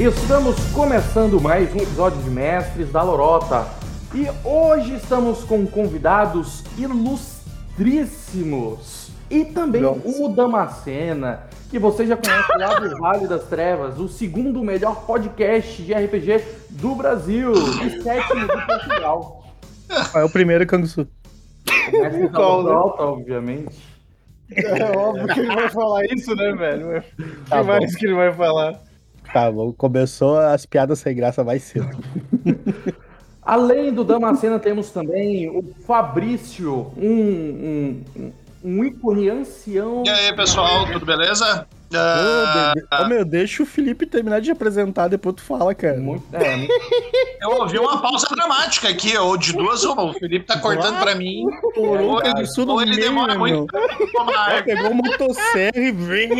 Estamos começando mais um episódio de Mestres da Lorota e hoje estamos com convidados ilustríssimos e também Nossa. o Damascena, que você já conhece lá do Vale das Trevas, o segundo melhor podcast de RPG do Brasil e sétimo de Portugal. É o primeiro Kangsu. Mestres da né? Lorota, obviamente. É óbvio que ele vai falar isso, né, velho? O Tá que bom. mais que ele vai falar? Tá bom, começou as piadas sem graça mais cedo. Além do Damascena, temos também o Fabrício, um, um, um ícone ancião. E aí, pessoal, tudo beleza? Ah. Ô, meu, deixa o Felipe terminar de apresentar, depois tu fala, cara. Muito, é, eu ouvi uma pausa dramática aqui, ou de duas uma. O Felipe tá cortando pra mim. O Ou ele, Kangsu no ou ele meio, demora né, muito meu? pra pegou o motosserra e vem.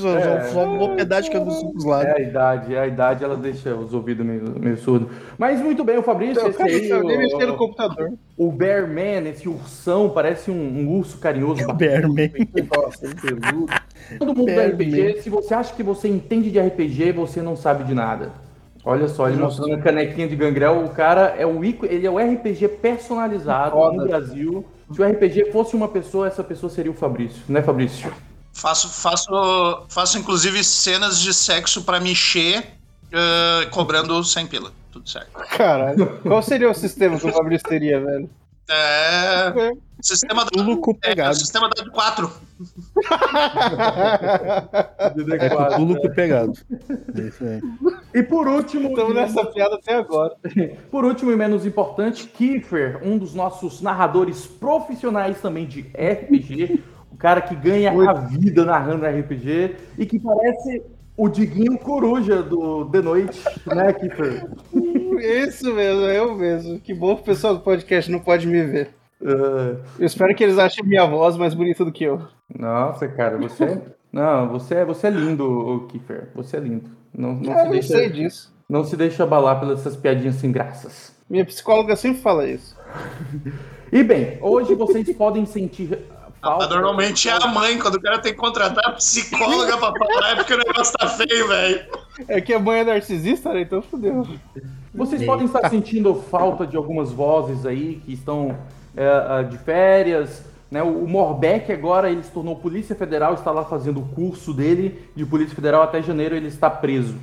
Só, É. só, só um pedaço de Kangsu pros lados. é a idade, é a idade, ela deixa os ouvidos meio, meio surdos. Mas muito bem, o Fabrício, Eu esse aí, nem no o, computador. o Bear Man, esse ursão, parece um, um urso carinhoso, Bearman. bastante peludo. Todo mundo do Bear RPG, se você acha que você entende de RPG, você não sabe de nada. Olha só, ele mostrando a canequinha de gangrel, o cara é o ícone, ele é o RPG personalizado Foda. no Brasil. Se o RPG fosse uma pessoa, essa pessoa seria o Fabrício, né, Fabrício? Faço, faço, faço, inclusive, cenas de sexo pra mexer, ah, cobrando 100 pila. Tudo certo. Caralho. Qual seria o sistema que o Fabrício teria, velho? É. Sistema da. Tudo com É, pegado. sistema da 4. É com tudo com pegado. É isso aí. E por último, Estamos nessa piada até agora. Por último e menos importante, Kiefer, um dos nossos narradores profissionais também de RPG, o cara que ganha a vida narrando RPG e que parece o Diguinho Coruja do The Noite, né, Kiefer? Isso mesmo, é eu mesmo. Que bom que o pessoal do podcast não pode me ver. Ah, Eu espero que eles achem minha voz mais bonita do que eu. nossa, cara, você. Não, você é, você é lindo, Kiefer. Você é lindo. Não, não, Ah, se eu sei deixa, disso. não se deixa abalar pelas essas piadinhas sem graças. Minha psicóloga sempre fala isso. E bem, hoje vocês podem sentir. falta- Normalmente é a mãe, quando o cara tem que contratar a psicóloga pra falar, é porque o negócio tá feio, velho. É que a mãe é narcisista, né? Então fodeu. Vocês podem estar sentindo falta de algumas vozes aí que estão é, ah, de férias. Né? O Morbeck agora ele se tornou Polícia Federal, está lá fazendo o curso dele de Polícia Federal até janeiro ele está preso.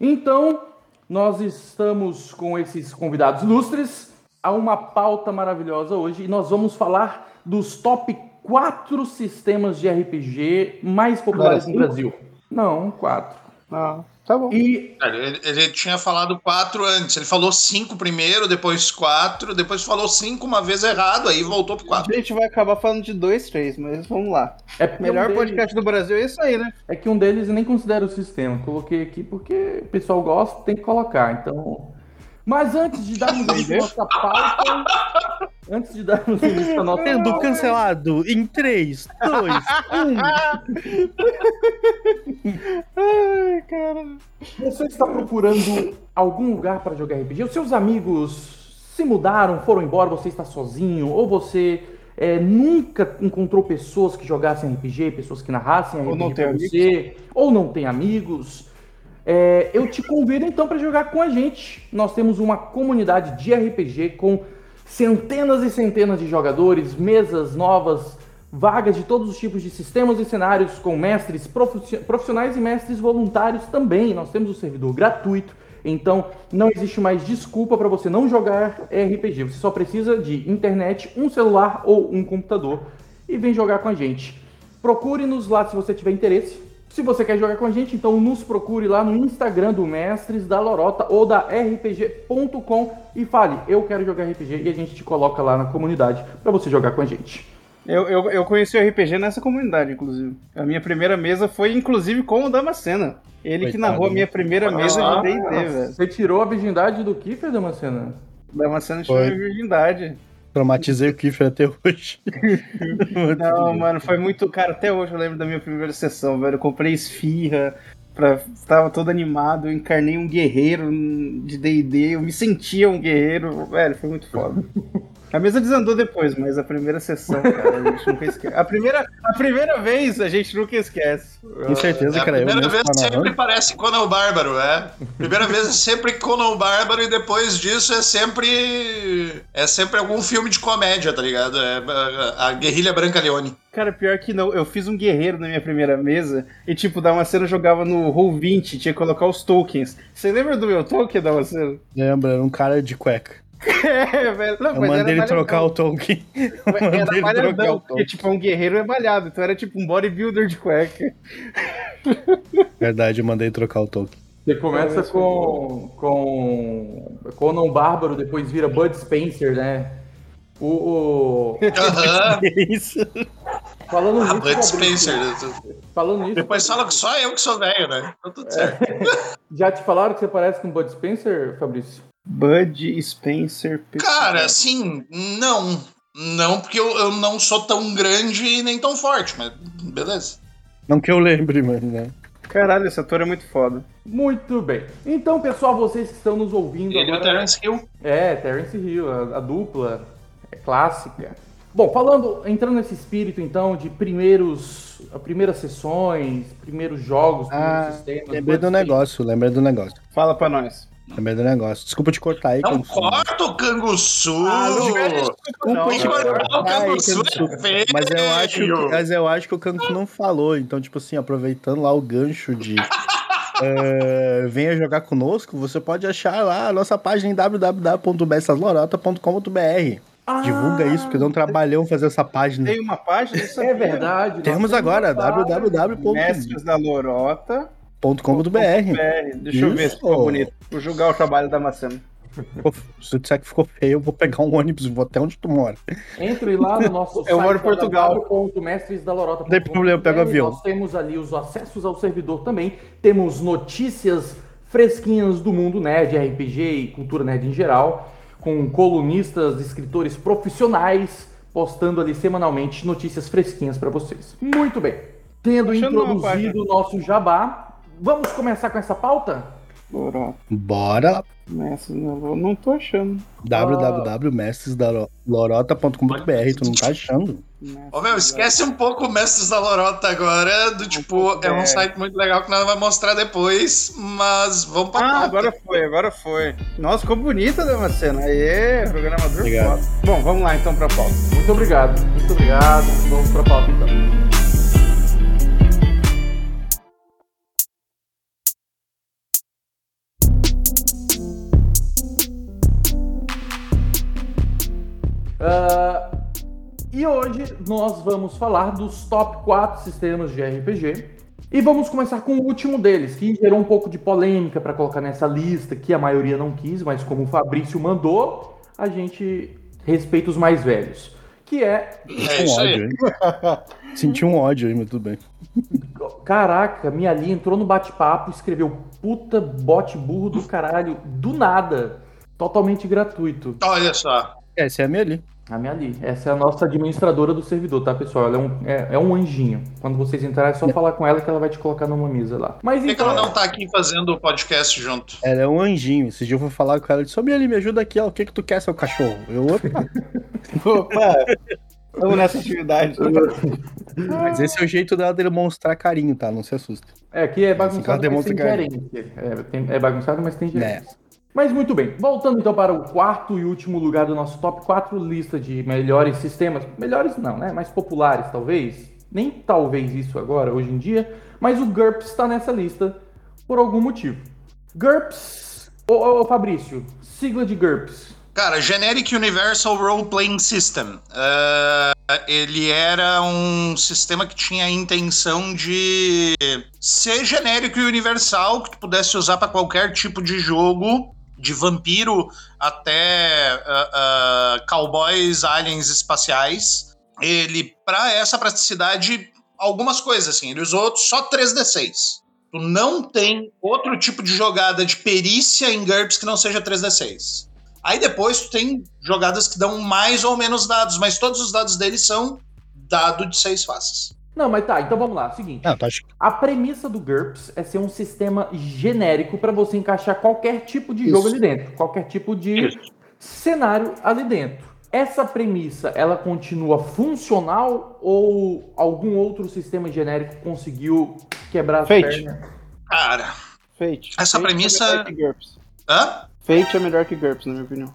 Então, nós estamos com esses convidados ilustres a uma pauta maravilhosa hoje e nós vamos falar dos top 4 sistemas de RPG mais populares no? Brasil. Não, quatro. Ah, tá bom. E Cara, Ele, ele tinha falado quatro antes. Ele falou cinco primeiro, depois quatro, depois falou cinco uma vez errado, aí voltou pro A quatro. gente vai acabar falando de dois, três, mas vamos lá. é porque Melhor um deles- podcast do Brasil é isso aí, né? É que um deles eu nem considero o sistema. Coloquei aqui porque o pessoal gosta, tem que colocar. Então. Mas antes de darmos início à nossa pauta. Antes de darmos início à nossa Sendo pauta. cancelado em um. 3, 2, 1. Ai, cara. Você está procurando algum lugar para jogar RPG? Os seus amigos se mudaram, foram embora, você está sozinho? Ou você é, nunca encontrou pessoas que jogassem RPG, pessoas que narrassem RPG Ou não tem você? Ou não tem amigos? É, eu te convido então para jogar com a gente. Nós temos uma comunidade de RPG com centenas e centenas de jogadores, mesas novas, vagas de todos os tipos de sistemas e cenários, com mestres profi- profissionais e mestres voluntários também. Nós temos o servidor gratuito, então não existe mais desculpa para você não jogar RPG. Você só precisa de internet, um celular ou um computador e vem jogar com a gente. Procure-nos lá se você tiver interesse. Se você quer jogar com a gente, então nos procure lá no Instagram do Mestres da Lorota ou da RPG.com e fale, eu quero jogar RPG e a gente te coloca lá na comunidade para você jogar com a gente. Eu, eu, eu conheci o RPG nessa comunidade, inclusive. A minha primeira mesa foi, inclusive, com o Damascena. Ele que Coitado, narrou a minha primeira mesa Ah, de D&D, velho. Você tirou a virgindade do Kiefer, Damascena? Damascena tirou minha virgindade. Traumatizei o Kiffer até hoje. Não, mano, foi muito... Cara, até hoje eu lembro da minha primeira sessão, velho. Eu comprei esfirra, pra... tava todo animado, eu encarnei um guerreiro de D&D, eu me sentia um guerreiro. Velho, foi muito foda. A mesa desandou depois, mas a primeira sessão, cara, a gente nunca esquece. A primeira, a primeira vez a gente nunca esquece. Com certeza, É, a cara. eu primeira vez sempre parece Conan o Bárbaro, é. Primeira vez é sempre Conan o Bárbaro e depois disso é sempre. É sempre algum filme de comédia, tá ligado? É a, a Guerrilha Branca Leone. Cara, pior que não, eu fiz um guerreiro na minha primeira mesa e, tipo, Damasceno jogava no Roll20, tinha que colocar os tokens. Você lembra do meu token, Damasceno? Lembra, era um cara de cueca. É, velho. Não, Eu mandei ele trocar o mandei Era ele trocar malhadão, porque, tipo, um guerreiro é malhado, então era tipo um bodybuilder de cueca. Verdade, eu mandei trocar o token. Você começa com, com Conan Bárbaro, depois vira Bud Spencer, né? O, o- falando Ah, nisso, Bud Fabrício, Spencer. falando nisso, Depois fala que só eu que sou velho, né? Então tudo certo. já te falaram que você parece com Bud Spencer, Fabrício? Bud Spencer. Cara, assim, não. Não, porque eu, eu não sou tão grande e nem tão forte, mas beleza. Não que eu lembre, mas né? Caralho, esse ator é muito foda. Muito bem. Então, pessoal, vocês que estão nos ouvindo Ele é o agora... Terence Hill. É, Terence Hill, a, a dupla é clássica. Bom, falando, entrando nesse espírito então de primeiros, primeiras sessões, primeiros jogos, primeiros Ah, sistemas. lembrei do negócio, lembrei do negócio. Fala pra nós. Lembrei do negócio. Desculpa te cortar aí, Não Canguçu. corta o canguçu! Não, Tem que cortar o Ai, canguçu, Canguçu. é feio! Mas eu acho, que, mas eu acho que o Canguçu não falou. Então, tipo assim, aproveitando lá o gancho de eh, venha jogar conosco, você pode achar lá a nossa página em www.bestalorota.com.br. Ah, Divulga isso, porque dá um trabalhão fazer essa página. Tem uma página? Isso É verdade. nós Temos agora www.com.br. Mestres da Lorota. É, deixa eu ver se ficou Isso. bonito. Vou julgar o trabalho da Macena. Se eu disser que ficou feio, eu vou pegar um ônibus e vou até onde tu mora. Entre lá no nosso Eu moro em Portugal. Não tem problema, eu pego avião. Nós temos ali os acessos ao servidor também. Temos notícias fresquinhas do mundo nerd, RPG e cultura nerd em geral, com colunistas, escritores profissionais postando ali semanalmente notícias fresquinhas para vocês. Muito bem. Tendo Achando introduzido o nosso jabá, vamos começar com essa pauta? Lorota. Bora Mestres da Lorota. Não tô achando. www.mestresdalorota.com.br. Tu não tá achando? Ô meu, esquece um pouco o Mestres da Lorota agora, do tipo, é um site muito legal que nós vamos mostrar depois, mas vamos pra Ah, pauta. agora foi, agora foi. Nossa, ficou bonita a Macena. Aê, programador Obrigado. foda. Bom, vamos lá então pra pauta. Muito obrigado, muito obrigado. Vamos para a pauta então. Ah, e hoje nós vamos falar dos top 4 sistemas de RPG. E vamos começar com o último deles, que gerou um pouco de polêmica para colocar nessa lista, que a maioria não quis, mas como o Fabrício mandou, a gente respeita os mais velhos. Que é É um aí. ódio, hein? Senti um ódio aí, mas tudo bem. Caraca, minha linha entrou no bate-papo, escreveu puta bote burro do caralho, do nada. Totalmente gratuito. Olha só. Essa é a minha ali. A minha ali. Essa é a nossa administradora do servidor, tá, pessoal? Ela é um, é, é um anjinho. Quando vocês entrarem, é só falar com ela que ela vai te colocar numa mesa lá. Mas Por que, que então. ela não tá aqui fazendo o podcast junto? Ela é um anjinho. Esse dia eu fui falar com ela. Disse, ô, Mieli, me ajuda aqui. ó. O que que tu quer, seu cachorro? Eu, opa. Opa, estamos nessa atividade. Mas esse é o jeito dela demonstrar carinho, tá? Não se assusta. É, aqui é bagunçado, Ela mas tem gerência. É, tem- é bagunçado, mas tem gerência. Mas muito bem, voltando então para o quarto e último lugar do nosso top 4 lista de melhores sistemas. Melhores não, né? Mais populares, talvez. Nem talvez isso agora, hoje em dia. Mas o GURPS está nessa lista por algum motivo. GURPS. Ô, ô, ô, Fabrício, sigla de GURPS. Cara, Generic Universal Role Playing System. Ah, ele era um sistema que tinha a intenção de ser genérico e universal, que tu pudesse usar para qualquer tipo de jogo, de vampiro até ah, ah, cowboys, aliens espaciais. Ele, para essa praticidade, algumas coisas assim. Ele usou só 3D6. Tu não tem outro tipo de jogada de perícia em GURPS que não seja 3D6. Aí depois tu tem jogadas que dão mais ou menos dados, mas todos os dados deles são dado de seis faces. Não, mas tá, então vamos lá. Seguinte. Não, tá acho A premissa do GURPS é ser um sistema genérico para você encaixar qualquer tipo de jogo Isso. ali dentro, qualquer tipo de cenário ali dentro. essa premissa, ela continua funcional ou algum outro sistema genérico conseguiu quebrar as Fate. pernas? Cara, Fate. Essa Fate premissa- É melhor que GURPS. hã? Fate é melhor que GURPS, na minha opinião.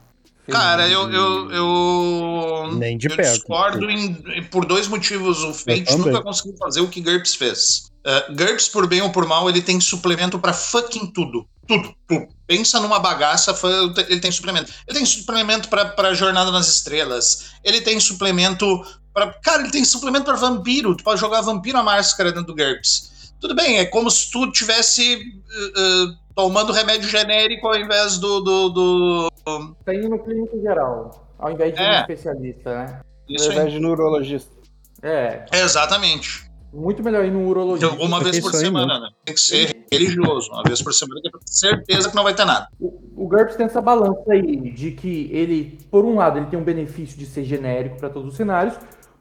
Cara, eu. eu, eu Nem de eu perto. discordo em- por dois motivos. O Fate nunca conseguiu fazer o que GURPS fez. Uh, GURPS, por bem ou por mal, ele tem suplemento pra fucking tudo. Tudo, tudo. Pensa numa bagaça, ele tem suplemento. Ele tem suplemento pra, pra Jornada nas Estrelas. Ele tem suplemento pra. Cara, ele tem suplemento pra vampiro. Tu pode jogar vampiro à máscara dentro do GURPS. Tudo bem, é como se tu tivesse uh, uh, tomando remédio genérico ao invés do- do, do, Tem Tá no clínico geral, ao invés de É. um especialista, né? Isso aí. verdade, de neurologista. É, Exatamente. muito melhor ir no urologista. Então, uma vez por aí semana, né? Tem que ser religioso. Uma vez por semana, que é pra ter certeza que não vai ter nada. O, o GURPS tem essa balança aí, de que ele, por um lado, ele tem um benefício de ser genérico para todos os cenários,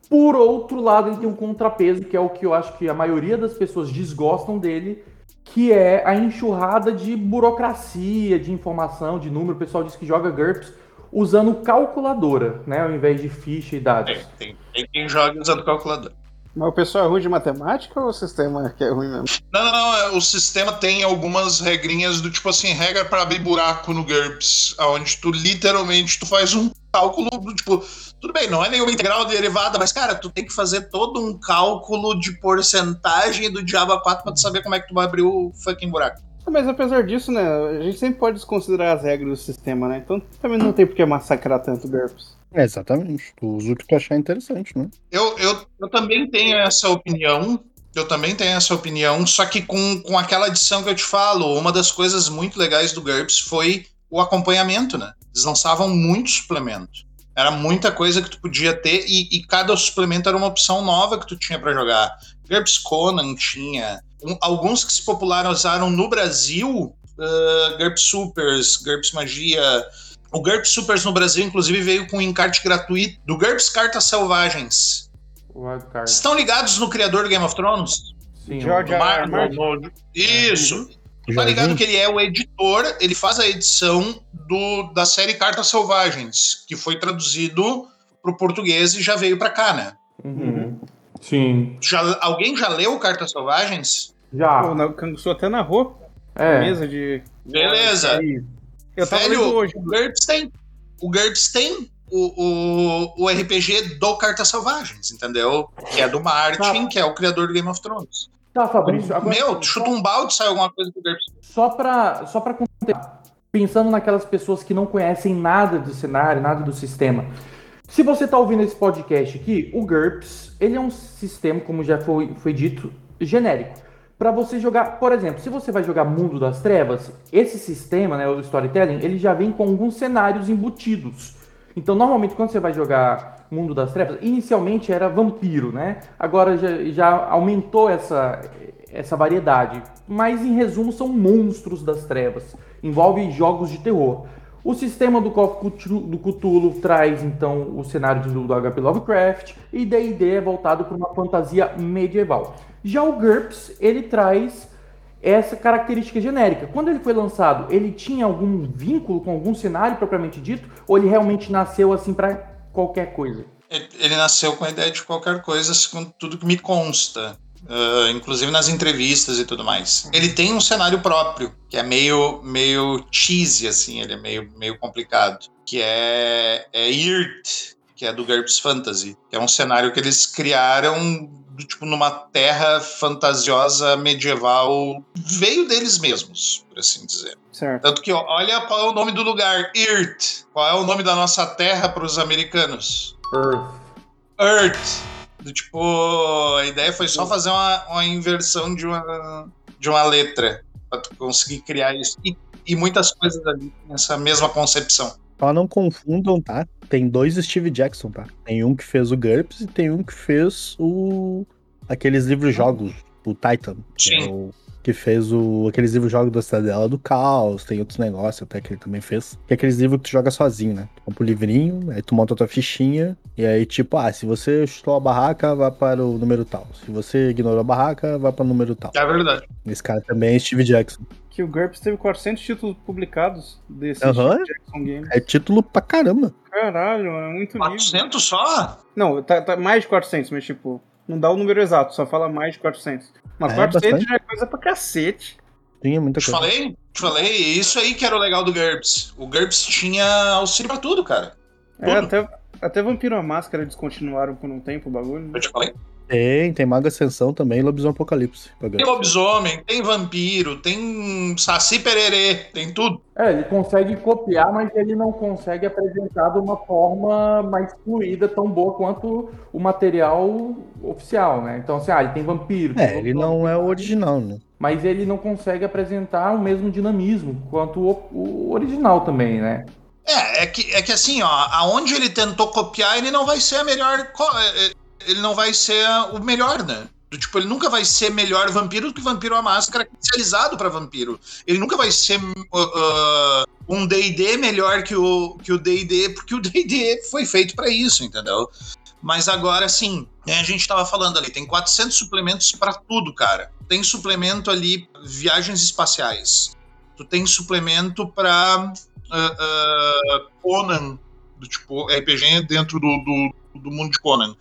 por outro lado, ele tem um contrapeso, que é o que eu acho que a maioria das pessoas desgostam dele, que é a enxurrada de burocracia, de informação, de número. O pessoal diz que joga GURPS usando calculadora, né, ao invés de ficha e dados. Tem, tem, tem quem joga usando calculador. Mas o pessoal é ruim de matemática ou o sistema que é ruim mesmo? Não, não, não. é, O sistema tem algumas regrinhas do tipo assim, regra para abrir buraco no GURPS, onde tu literalmente tu faz um cálculo do tipo, tudo bem, não é nenhuma integral derivada, mas cara, tu tem que fazer todo um cálculo de porcentagem do diabo 4 pra tu saber como é que tu vai abrir o fucking buraco. Ah, Mas apesar disso, né, a gente sempre pode desconsiderar as regras do sistema, né? Então também não tem por que massacrar tanto o GURPS. É, exatamente. Tu usa o que tu achar interessante, né? Eu, eu, eu também tenho essa opinião. Eu também tenho essa opinião, só que com, com aquela adição que eu te falo, uma das coisas muito legais do GURPS foi o acompanhamento, né? Eles lançavam muito suplemento. Era muita coisa que tu podia ter e, e cada suplemento era uma opção nova que tu tinha pra jogar. GURPS Conan tinha. Um- alguns que se popularizaram no Brasil, uh, GURPS Supers, GURPS Magia. O GURPS Supers no Brasil, inclusive, veio com um encarte gratuito do GURPS Cartas Selvagens. Wildcard. Estão ligados no criador do Game of Thrones? Sim, George o- R. R. Mar- Martin. Isso. Tá ligado vi. que ele é o editor, ele faz a edição do, da série Cartas Selvagens, que foi traduzido pro português e já veio pra cá, né? Uhum. Sim. Já, alguém já leu Cartas Selvagens? Já. Pô, na- o Canguçu até narrou a É. mesa de. Beleza. Aí. Eu tava Velho, lendo hoje. o GURPS tem. O o, o, o RPG do Cartas Selvagens, entendeu? Que é do Martin, Tá. que é o criador do Game of Thrones. Tá, Fabrício. Agora, Meu, chuta um balde sai alguma coisa do. Só para só pra contextualizar, pensando naquelas pessoas que não conhecem nada do cenário, nada do sistema. Se você está ouvindo esse podcast aqui, o GURPS, ele é um sistema, como já foi, foi dito, genérico. Para você jogar, por exemplo, se você vai jogar Mundo das Trevas, esse sistema, né, o storytelling, ele já vem com alguns cenários embutidos. Então, normalmente, quando você vai jogar Mundo das Trevas, inicialmente era vampiro, né? Agora já, já aumentou essa, essa variedade. Mas, em resumo, são monstros das trevas. Envolve jogos de terror. O sistema do Call do Cthulhu traz, então, o cenário do HP Lovecraft. E D&D é voltado para uma fantasia medieval. Já o GURPS, ele traz essa característica genérica. Quando ele foi lançado, ele tinha algum vínculo com algum cenário propriamente dito? Ou ele realmente nasceu assim para qualquer coisa? Ele, ele nasceu com a ideia de qualquer coisa, segundo tudo que me consta. ah, inclusive nas entrevistas e tudo mais. Ele tem um cenário próprio, que é meio, meio cheesy, assim, ele é meio, meio complicado. Que é, é Irt, que é do GURPS Fantasy. Que é um cenário que eles criaram tipo numa terra fantasiosa medieval. Veio deles mesmos, por assim dizer. Certo. Tanto que, olha qual é o nome do lugar, Irt. Qual é o nome da nossa terra para os americanos? Earth. Earth. Do tipo, a ideia foi só fazer uma, uma inversão de uma, de uma letra para tu conseguir criar isso. E, e muitas coisas ali nessa mesma concepção. Só não confundam, tá? Tem dois Steve Jackson, tá? Tem um que fez o GURPS e tem um que fez o aqueles livros jogos, o Titan. é Sim. o que fez o, aqueles livros jogos da Cidadela do Caos, tem outros negócios até que ele também fez. Que é aqueles livros que tu joga sozinho, né? Tu compra o livrinho, aí tu monta a tua fichinha, e aí, tipo, ah, se você chutou a barraca, vai para o número tal. Se você ignorou a barraca, vai para o número tal. É verdade. Esse cara também é Steve Jackson. Que o GURPS teve 400 títulos publicados desse. Steve Jackson Game. É título pra caramba. Caralho, é muito livro. 400 só? Não, tá, tá mais de 400, mas tipo, não dá o número exato, só fala mais de 400. Mas É, 400 bastante. já é coisa pra cacete. Tinha muita Te coisa. falei? Te falei? Isso aí que era o legal do GURPS. O GURPS tinha auxílio pra tudo, cara. É, Tudo. até, até Vampiro a Máscara descontinuaram por um tempo o bagulho. né? Eu te falei. Tem, tem Mago Ascensão também, Lobisomem Apocalipse. Tem lobisomem, tem vampiro, tem saci pererê, tem tudo. É, ele consegue copiar, mas ele não consegue apresentar de uma forma mais fluida, tão boa quanto o material oficial, né? Então, assim, ah, ele tem vampiro. tem É, ele não é o original, né? Mas ele não consegue apresentar o mesmo dinamismo quanto o, o original também, né? É, é que, é que assim, ó, aonde ele tentou copiar, ele não vai ser a melhor. co- Ele não vai ser o melhor, né? Tipo, ele nunca vai ser melhor vampiro do que Vampiro a Máscara especializado pra vampiro. Ele nunca vai ser uh, uh, um D&D melhor que o que o D&D, porque o D&D foi feito pra isso, entendeu? Mas agora, assim, né, a gente tava falando ali, tem 400 suplementos pra tudo, cara. Tem suplemento ali, viagens espaciais. Tu tem suplemento pra ah, ah, Conan, do tipo RPG dentro do, do, do mundo de Conan.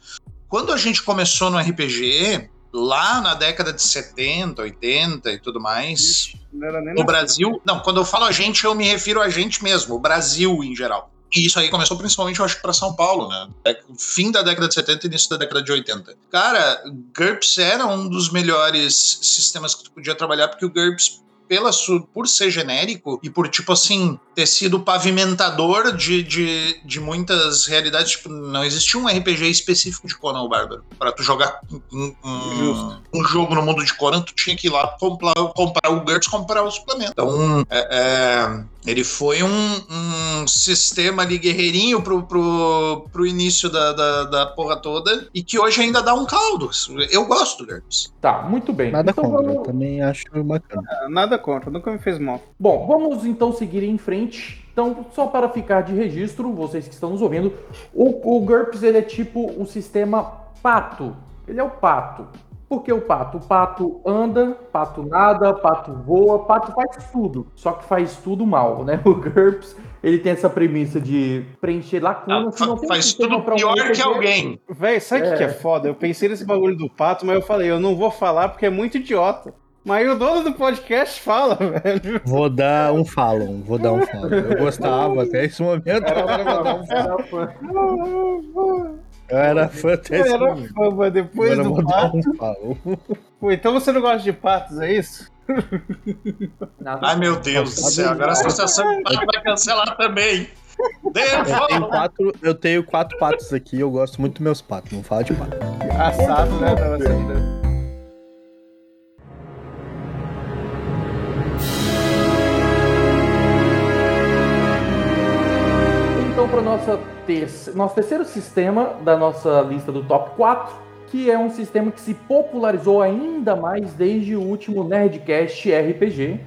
Quando a gente começou no RPG, lá na década de 70, 80 e tudo mais, Não era nem no nascido. Brasil. Não, quando eu falo a gente, eu me refiro a gente mesmo, o Brasil em geral. E isso aí começou principalmente, eu acho, para São Paulo, né? É, Fim da década de 70 e início da década de 80. Cara, GURPS era um dos melhores sistemas que tu podia trabalhar, porque o GURPS, pela por ser genérico e por, tipo assim, ter sido pavimentador de, de, de muitas realidades, tipo, não existia um RPG específico de Conan o Bárbaro. Pra tu jogar um, um- um jogo no mundo de Conan, tu tinha que ir lá comprar, comprar o GURPS, comprar o suplemento. Então, é, é, ele foi um, um sistema ali guerreirinho pro, pro, pro início da, da, da porra toda e que hoje ainda dá um caldo. Eu gosto do GURPS. Tá, muito bem. Nada então, contra, eu vamos... também acho bacana. Ah, Nada contra, nunca me fez mal. Bom, vamos então seguir em frente. Então, só para ficar de registro, vocês que estão nos ouvindo, o, o GURPS ele é tipo o sistema pato. Ele é o pato. Por que o pato? O pato anda, pato nada, pato voa, pato faz tudo. Só que faz tudo mal, né? O GURPS, ele tem essa premissa de preencher lacunas. que não tem um faz tudo pra um pior que alguém. Véi, sabe o que, que é foda? Eu pensei nesse bagulho do pato, mas eu falei, eu não vou falar porque é muito idiota. Mas o dono do podcast fala, velho. Vou dar um follow, vou dar um follow. Eu gostava até esse momento. Eu era fã até Eu era fã, mas depois Agora do pato. um. Pô, então você não gosta de patos, é isso? Nada. Ai, meu Deus do céu. Agora a associação vai cancelar também. Eu tenho, quatro, eu tenho quatro patos aqui, eu gosto muito dos meus patos. Não fala de pato. Assado, né? Para nossa terce... nosso terceiro sistema da nossa lista do top 4, que é um sistema que se popularizou ainda mais desde o último Nerdcast RPG,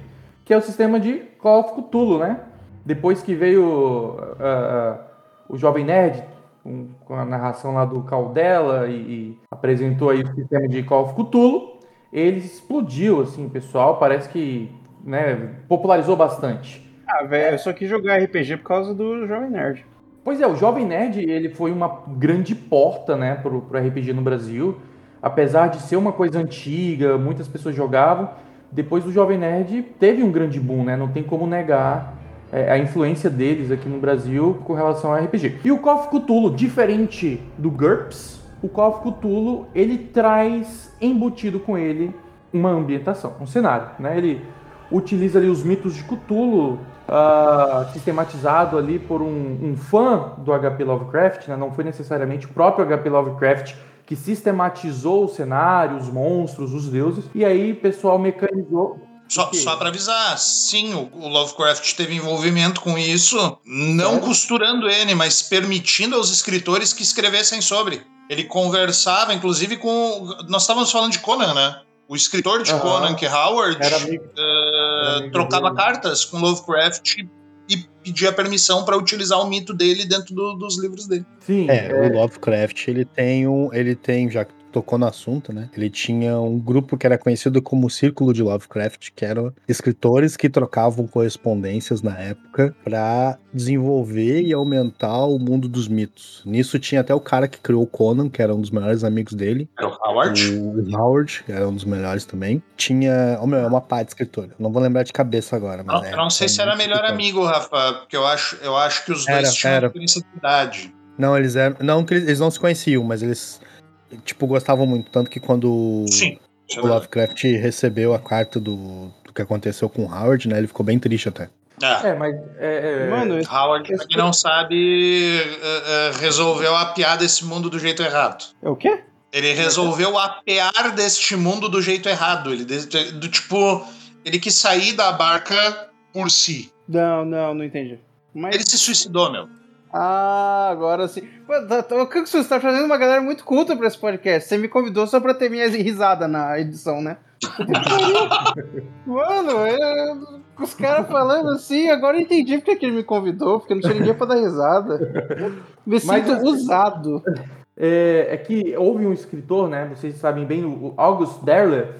que é o sistema de Call of Cthulhu, né? Depois que veio ah, o Jovem Nerd, com, com a narração lá do Caldela e, e apresentou aí o sistema de Call of Cthulhu, ele explodiu, assim, pessoal, parece que né, popularizou bastante. Ah, velho, eu só quis jogar RPG por causa do Jovem Nerd. Pois é, o Jovem Nerd ele foi uma grande porta né, pro, pro RPG no Brasil. Apesar de ser uma coisa antiga, muitas pessoas jogavam. Depois do Jovem Nerd teve um grande boom, né? Não tem como negar é, a influência deles aqui no Brasil com relação ao RPG. E o Call of Cthulhu, diferente do GURPS, o Call of Cthulhu ele traz embutido com ele uma ambientação, um cenário, né? Ele utiliza ali os mitos de Cthulhu ah, sistematizado ali por um, um fã do HP Lovecraft, né? não foi necessariamente o próprio HP Lovecraft que sistematizou o cenário, os monstros, os deuses, e aí o pessoal mecanizou. Só, só para avisar, sim, o, Lovecraft teve envolvimento com isso, não Sério? costurando ele, mas permitindo aos escritores que escrevessem sobre. Ele conversava, inclusive, com. Nós estávamos falando de Conan, né? O escritor de Conan, que é Howard, amigo, uh, trocava cartas com Lovecraft e pedia permissão para utilizar o mito dele dentro do, dos livros dele. Sim. É, é, o Lovecraft ele tem um, ele tem já tocou no assunto, né? Ele tinha um grupo que era conhecido como Círculo de Lovecraft, que eram escritores que trocavam correspondências na época para desenvolver e aumentar o mundo dos mitos. Nisso tinha até o cara que criou o Conan, que era um dos melhores amigos dele. Era o Howard? O Howard, que era um dos melhores também. Tinha. Oh, meu, é uma pá de escritor. Não vou lembrar de cabeça agora. Mas não, é, não sei se era melhor escritor. amigo, Rafa, porque eu acho, eu acho que os era, dois tinham era. idade. Não, eles eram. Não, eles não se conheciam, mas eles tipo, gostavam muito. Tanto que quando Sim, o Lovecraft recebeu a carta do, do que aconteceu com o Howard, né? Ele ficou bem triste até. É, é mas. É, é... Mano, Howard, pra quem não sabe, uh, uh, resolveu apiar desse mundo do jeito errado. É o quê? Ele resolveu apear deste mundo do jeito errado. Ele, do tipo, ele quis sair da barca por si. Não, não, não entendi. Mas... Ele se suicidou, meu. Ah, agora sim. Tá, tá, o que você está fazendo uma galera muito culta para esse podcast? Você me convidou só para ter minha risada na edição, né? Mano, é, os caras falando assim, agora eu entendi porque que ele me convidou, porque não tinha ninguém para dar risada. Me sinto Mas, usado. É, é, que houve um escritor, né? Vocês sabem bem, o August Derleth.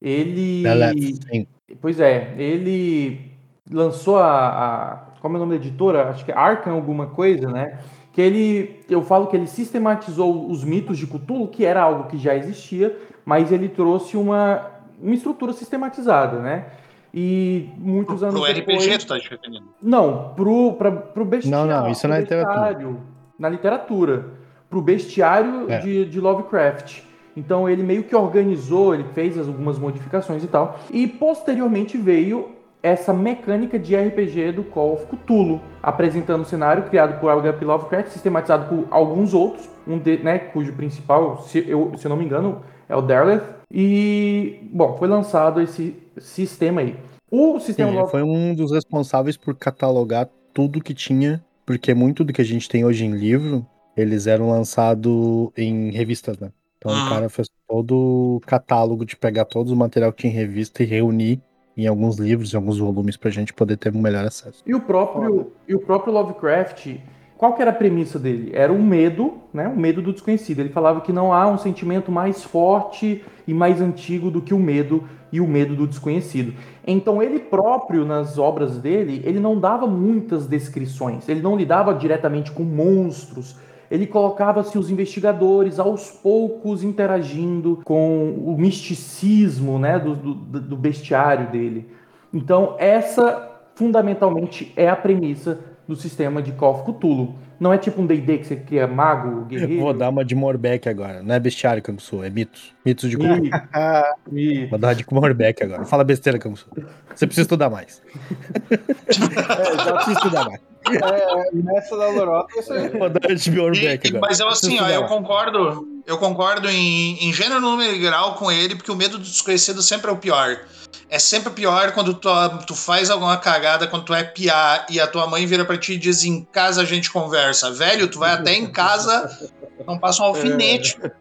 Ele. Derleth, sim. Pois é, ele lançou a, a como é o nome da editora? Acho que é Arkham alguma coisa, né? Que ele, eu falo que ele sistematizou os mitos de Cthulhu, que era algo que já existia, mas ele trouxe uma, uma estrutura sistematizada, né? E muitos pro, anos pro depois... RPG tu tá defendendo? Não, pro, pra, pro bestiário. Não, não, isso é na literatura. Na literatura. Pro bestiário é. de, de Lovecraft. Então ele meio que organizou, ele fez algumas modificações e tal. E posteriormente veio essa mecânica de RPG do Call of Cthulhu, apresentando o um cenário criado por H.P. Lovecraft, sistematizado por alguns outros, um de, né, cujo principal, se eu, se eu não me engano, é o Derleth. E, bom, foi lançado esse sistema aí. O sistema Sim, foi um dos responsáveis por catalogar tudo que tinha, porque muito do que a gente tem hoje em livro, eles eram lançados em revistas, né? Então o ah. cara fez todo o catálogo de pegar todo o material que tinha em revista e reunir em alguns livros, em alguns volumes, para a gente poder ter um melhor acesso. E o próprio, e o próprio Lovecraft, qual que era a premissa dele? Era um medo, né? Um medo do desconhecido. Ele falava que não há um sentimento mais forte e mais antigo do que o medo e o medo do desconhecido. Então ele próprio, nas obras dele, ele não dava muitas descrições. Ele não lidava diretamente com monstros, ele colocava-se os investigadores aos poucos interagindo com o misticismo né, do, do, do bestiário dele. Então, essa fundamentalmente é a premissa do sistema de Call of Cthulhu. Não é tipo um D&D que você cria mago, guerreiro. Vou dar uma de Morbeck agora. Não é bestiário, sou, é mitos. Mitos de Cthulhu. Vou dar uma de Morbeck agora. Fala besteira, sou. Você precisa estudar mais. é, já precisa estudar mais. É, nessa da Lorota você. Mas eu assim, ó, eu concordo. Eu concordo em, em gênero, número e grau com ele, porque o medo do desconhecido sempre é o pior. É sempre pior quando tu, tu faz alguma cagada, quando tu é piar e a tua mãe vira pra ti e diz: em casa a gente conversa. Velho, tu vai até em casa, não passa um alfinete. É.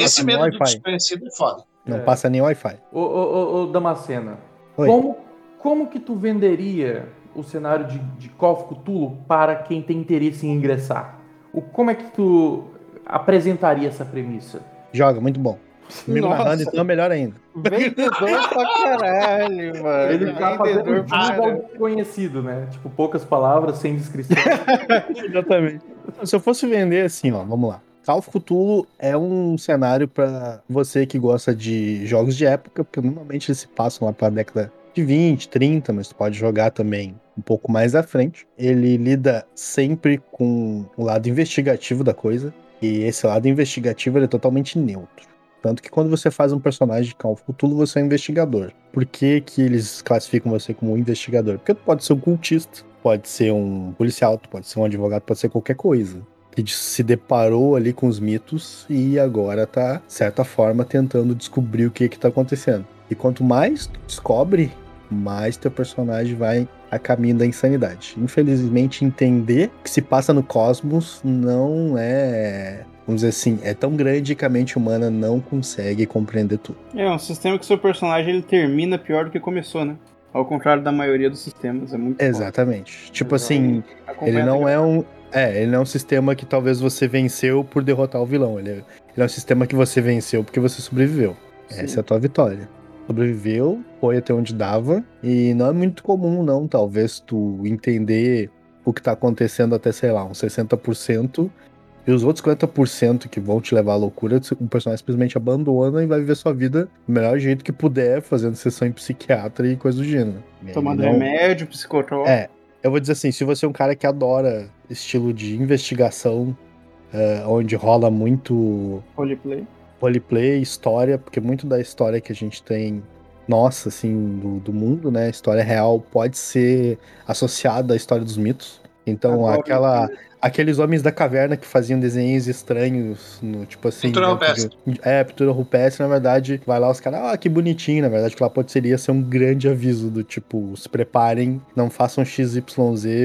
Esse medo do desconhecido é foda. Não é. passa nem Wi-Fi. Ô, ô, ô, ô Damascena, como, como que tu venderia o cenário de, de Call of Cthulhu para quem tem interesse em ingressar? O, como é que tu apresentaria essa premissa? Joga, muito bom. Comigo narrando, então, melhor ainda. Vendedor pra caralho, mano. Ele tá fazendo algo conhecido, né? Tipo, poucas palavras, sem descrição. Exatamente. Se eu fosse vender assim, ó, vamos lá. Call of Cthulhu é um cenário para você que gosta de jogos de época, porque normalmente eles se passam lá pra década de 20, 30, mas tu pode jogar também um pouco mais à frente. Ele lida sempre com o lado investigativo da coisa, e esse lado investigativo é totalmente neutro. Tanto que quando você faz um personagem de Call of Cthulhu, você é um investigador. Por que, que eles classificam você como um investigador? Porque tu pode ser um cultista, pode ser um policial, pode ser um advogado, pode ser qualquer coisa. Que se deparou ali com os mitos e agora tá, de certa forma, tentando descobrir o que que tá acontecendo. E quanto mais tu descobre, mais teu personagem vai a caminho da insanidade. Infelizmente, entender o que se passa no cosmos não é vamos dizer assim, é tão grande que a mente humana não consegue compreender tudo. É um sistema que seu personagem ele termina pior do que começou, né? Ao contrário da maioria dos sistemas, é muito Exatamente. Bom. Tipo assim, ele não é um. É, ele não é um sistema que talvez você venceu por derrotar o vilão. Ele é, ele é um sistema que você venceu porque você sobreviveu. Sim. Essa é a tua vitória. Sobreviveu, foi até onde dava. E não é muito comum, não, talvez, tu entender o que tá acontecendo até, sei lá, uns 60%. E os outros 40% que vão te levar à loucura, o personagem simplesmente abandona e vai viver sua vida do melhor jeito que puder, fazendo sessão em psiquiatra e coisa do gênero. Tomando não... remédio, psicotrópico. É, eu vou dizer assim, se você é um cara que adora estilo de investigação, uh, onde rola muito... Roleplay. Roleplay, história, porque muito da história que a gente tem nossa, assim, do, do mundo, né? História real pode ser associada à história dos mitos. Então, Agora, aquela, aqueles homens da caverna que faziam desenhos estranhos, no, tipo assim. Pintura rupestre. De, é, pintura rupestre, na verdade, vai lá os caras, ah, que bonitinho. Na verdade, que lá pode seria ser um grande aviso do tipo, se preparem, não façam XYZ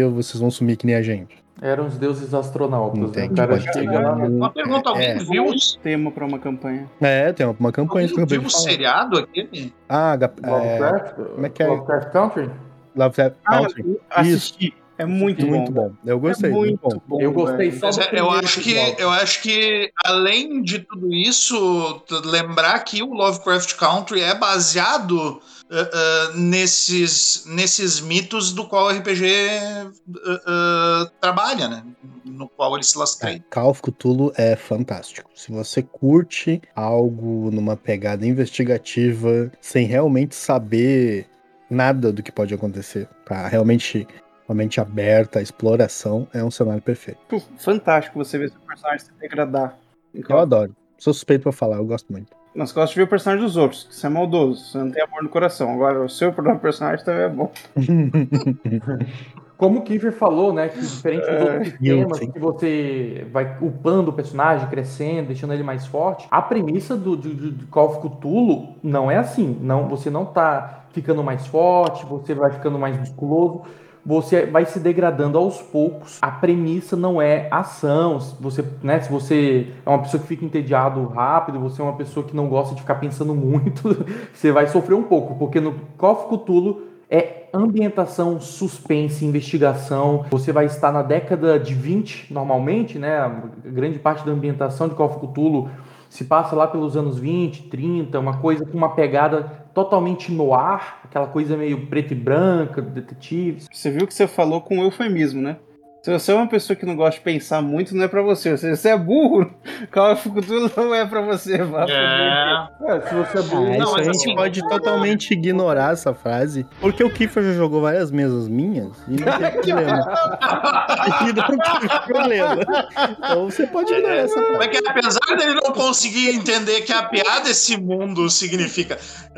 ou vocês vão sumir que nem a gente. Eram os deuses astronautas. Né? O cara chega lá. Uma pergunta: alguém é. viu tema pra uma campanha? É, tem uma campanha. Alguém viu o seriado aqui? Ah, Lovecraft? É... Como é que é? Lovecraft Country? Lovecraft Country. Ah, assisti. É muito, muito bom. Eu gostei. É muito, muito bom. Eu gostei só do eu acho que Eu acho que, além de tudo isso, lembrar que o Lovecraft Country é baseado uh, uh, nesses, nesses mitos do qual o RPG uh, trabalha, né? No qual ele se lastreia. É, Call of Cthulhu é fantástico. Se você curte algo numa pegada investigativa, sem realmente saber nada do que pode acontecer, para realmente uma mente aberta, a exploração, é um cenário perfeito. Fantástico você ver seu personagem se degradar. Eu adoro. Sou suspeito pra falar, eu gosto muito. Nós gostamos de ver o personagem dos outros, que você é maldoso, você não tem amor no coração. Agora, o seu próprio personagem também é bom. Como o Kiefer falou, né? Que diferente dos outros é, sistemas, que você vai upando o personagem, crescendo, deixando ele mais forte, a premissa do, do, do Call of Cthulhu não é assim. Não, você não tá ficando mais forte, você vai ficando mais musculoso você vai se degradando aos poucos. A premissa não é ação. Você, né, se você é uma pessoa que fica entediado rápido, você é uma pessoa que não gosta de ficar pensando muito, você vai sofrer um pouco, porque no Call Cthulhu é ambientação, suspense, investigação. Você vai estar na década de 20, normalmente, né? Grande parte da ambientação de Call se passa lá pelos anos 20, 30, uma coisa com uma pegada totalmente no ar, aquela coisa meio preto e branca, detetive. Você viu que você falou com eufemismo, né? Se você é uma pessoa que não gosta de pensar muito, não é pra você. Se você é burro, Call of Cthulhu não é pra você. Vá é. é. se você é burro, ah, não, a gente assim, pode totalmente ignorar essa frase, porque o Kiffer já jogou várias mesas minhas e não tem problema. e não tem problema. Então você pode ignorar essa frase. É que apesar dele não conseguir entender que a piada esse mundo significa.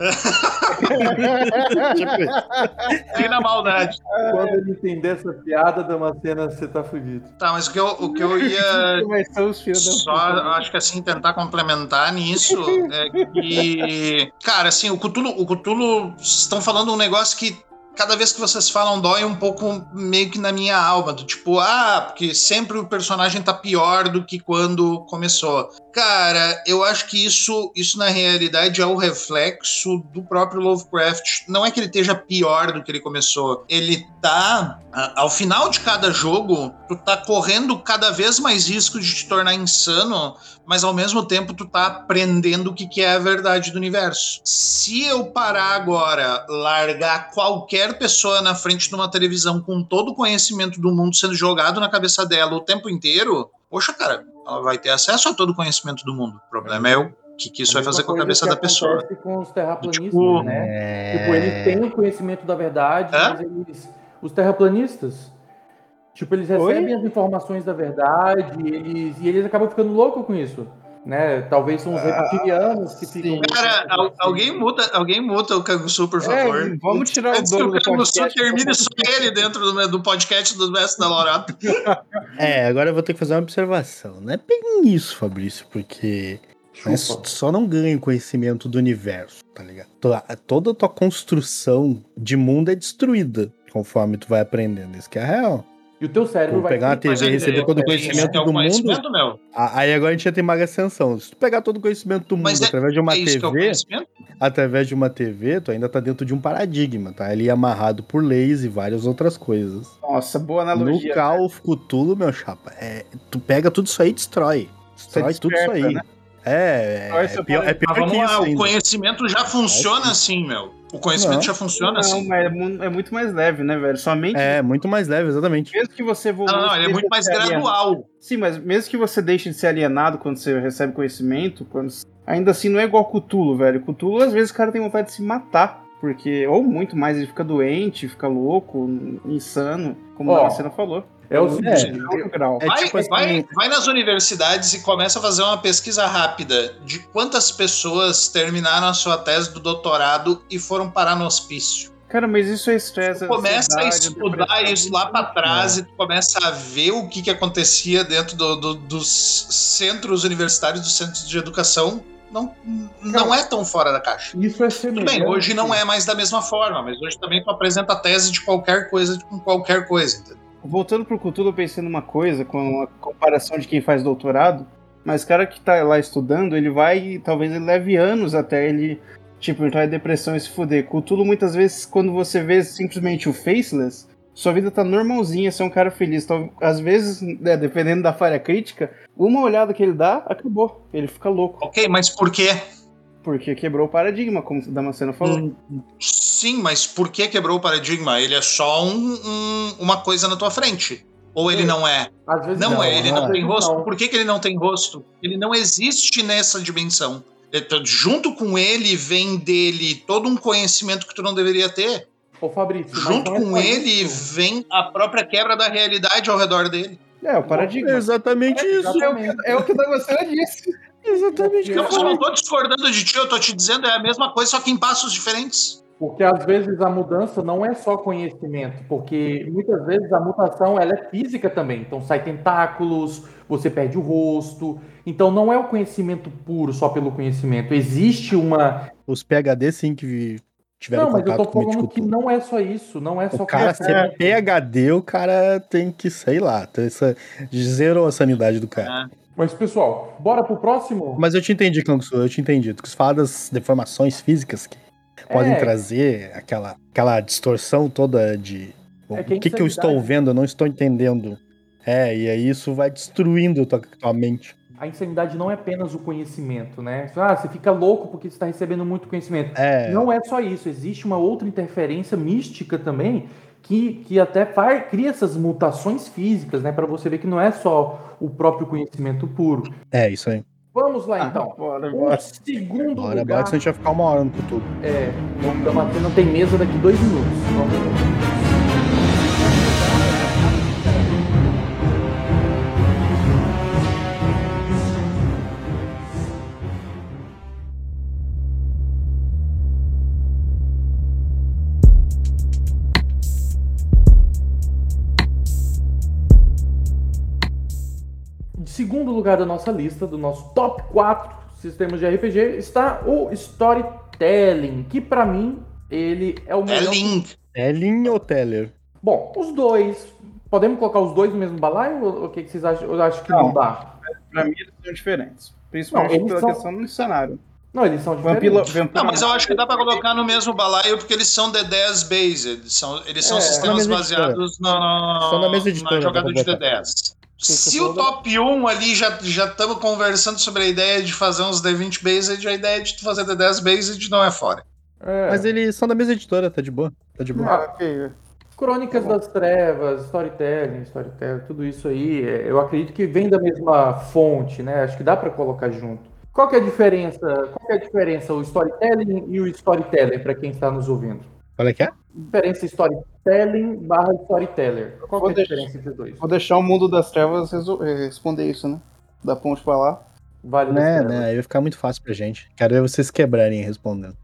tipo, Tem na maldade. Quando ele entender essa piada, Damascena você tá fudido. Tá, mas o que eu, o que eu ia. só acho que assim, tentar complementar nisso é que. Cara, assim, o Cthulhu, o Cthulhu estão falando um negócio que cada vez que vocês falam dói um pouco meio que na minha alma, do tipo, ah, porque sempre o personagem tá pior do que quando começou. Cara, eu acho que isso, isso na realidade é o reflexo do próprio Lovecraft. Não é que ele esteja pior do que ele começou. Ele tá. Ao final de cada jogo, tu tá correndo cada vez mais risco de te tornar insano, mas ao mesmo tempo tu tá aprendendo o que, que é a verdade do universo. Se eu parar agora, largar qualquer pessoa na frente de uma televisão com todo o conhecimento do mundo sendo jogado na cabeça dela o tempo inteiro, poxa, cara, ela vai ter acesso a todo o conhecimento do mundo. O problema é o que, que isso vai fazer com a cabeça da pessoa. com os terraplanistas, tipo, né? É... Tipo, eles têm o conhecimento da verdade, é? mas eles, os terraplanistas, tipo, eles recebem Oi? as informações da verdade, eles, e eles acabam ficando loucos com isso né? Talvez são os ah, reptilianos que ficam. Cara, alguém muda, alguém muda o Kangusu, por é, favor. É, vamos tirar o dono do Kangusu termine só ele dentro do, do podcast do Mestre da Lorato. É, agora eu vou ter que fazer uma observação. Não é bem isso, Fabrício, porque é só não ganha conhecimento do universo, tá ligado? Toda a tua construção de mundo é destruída conforme tu vai aprendendo. Isso que é real. E o teu cérebro vai pegar uma TV e receber todo o conhecimento é o do mundo. conhecimento, meu. A- Aí agora a gente já tem uma ascensão. Se tu pegar todo o conhecimento do mundo é- através de uma é é TV, conhecimento? através de uma TV, tu ainda tá dentro de um paradigma, tá ali amarrado por leis e várias outras coisas. Nossa, boa No analogia. Call of Cthulhu, meu chapa, é, tu pega tudo isso aí e destrói. Destrói tudo isso aí. né? É, Destrói é, pior, é pior Mas vamos que isso lá, o ainda. conhecimento já funciona assim, meu. O conhecimento Não. já funciona Não, assim. mas é, é muito mais leve, né, velho? Somente É, muito mais leve, exatamente. mesmo que você evolua. Não, não, ele é muito mais ser alienado. gradual. Sim, mas mesmo que você deixe de ser alienado quando você recebe conhecimento, quando... ainda assim não é igual Cthulhu, velho. Cthulhu, às vezes, o cara tem vontade de se matar. Porque, ou muito mais, ele fica doente, fica louco, insano, como Ó, a cena falou. É o É. seguinte, É outro grau. É vai, tipo assim- vai, vai nas universidades e começa a fazer uma pesquisa rápida de quantas pessoas terminaram a sua tese do doutorado e foram parar no hospício. Cara, mas isso é estresse. Tu começa a estudar isso lá pra trás e tu começa a ver o que, que acontecia dentro do- do- dos centros universitários, dos centros de educação. Não, não é tão fora da caixa. isso é Tudo semelhante. bem, hoje não é mais da mesma forma, mas hoje também tu apresenta a tese de qualquer coisa com qualquer coisa. entendeu? Voltando pro Cthulhu, eu pensei numa coisa, com a comparação de quem faz doutorado, mas o cara que tá lá estudando, ele vai, talvez ele leve anos até ele, tipo, entrar em depressão e se fuder. Cthulhu, muitas vezes, quando você vê simplesmente o Faceless, sua vida tá normalzinha, você é um cara feliz. Então, às vezes, né, dependendo da falha crítica, uma olhada que ele dá, acabou. Ele fica louco, Ok, mas por quê? porque quebrou o paradigma, como o Damasceno falou. Sim, mas por que quebrou o paradigma? Ele é só um- um- uma coisa na tua frente. Ou ele Sim. não é? Às vezes Não, é, ele não não, é. tem rosto. Não. Por que, que ele não tem rosto? Ele não existe nessa dimensão. Tá- Junto com ele vem dele todo um conhecimento que tu não deveria ter. Ô, Fabrício, Junto é com ele isso. vem a própria quebra da realidade ao redor dele. É, o paradigma. Exatamente isso. É o que, é o que o Damasceno disse. Exatamente. Eu não tô discordando de ti, eu tô te dizendo é a mesma coisa, só que em passos diferentes. Porque às vezes a mudança não é só conhecimento, porque muitas vezes a mutação ela é física também. Então sai tentáculos, você perde o rosto. Então não é o conhecimento puro só pelo conhecimento. Existe uma. Os PHD sim que tiveram Não, mas eu tô contato com o falando Mítico que não é só isso. Não é só O cara conhecimento. ser PHD, o cara tem que, sei lá, ter essa, zerou a sanidade do cara. Mas pessoal, bora pro próximo? Mas eu te entendi, Kangsu, eu te entendi. Tu fala das deformações físicas que podem É. trazer aquela, aquela distorção toda de o É que que, que eu estou vendo, eu não estou entendendo. É, e aí isso vai destruindo tua, tua mente. A insanidade não é apenas o conhecimento, né? Ah, você fica louco porque você está recebendo muito conhecimento. É, Não é só isso, existe uma outra interferência mística também que, que até faz, cria essas mutações físicas, né? Para você ver que não é só o próprio conhecimento puro. é isso aí. Vamos lá então. Bora, O bora. segundo Bora, lugar. bora, a gente vai ficar uma hora no tudo. É, o Damasceno não tem mesa daqui dois minutos. Vamos. Segundo lugar da nossa lista, do nosso top 4 sistemas de RPG, está o Storytelling, que pra mim ele é o É melhor. Link. Ellen ou Teller? Bom, os dois. Podemos colocar os dois no mesmo balaio? Ou o que, que vocês acham? Eu acho que não, Não. dá. Pra mim eles são diferentes. Principalmente Não, pela são- questão do cenário. Não, eles são diferentes. vampiro, Não, mas eu acho que dá pra colocar no mesmo balaio porque eles são D10 based. São, eles são É, sistemas na baseados na editora, na jogada de pra botar. D10. Se o top 1 ali já estamos conversando sobre a ideia de fazer uns D20 based, a ideia de tu fazer D10 based não é fora. É. Mas eles são da mesma editora, tá de boa? Tá de boa. Ah, ok. Crônicas das Trevas, Storytelling, Storytelling, tudo isso aí, é, eu acredito que vem da mesma fonte, né? Acho que dá pra colocar junto. Qual que é a diferença? Qual que é a diferença o Storytelling e o Storyteller para quem está nos ouvindo? Qual é que é? Diferença Storytelling barra Storyteller. Qual que é a Vou diferença entre os dois? Vou deixar o mundo das trevas eh, responder isso, né? Da ponte pra lá. Vale Né, né? Aí vai ficar muito fácil pra gente. Quero ver vocês quebrarem respondendo.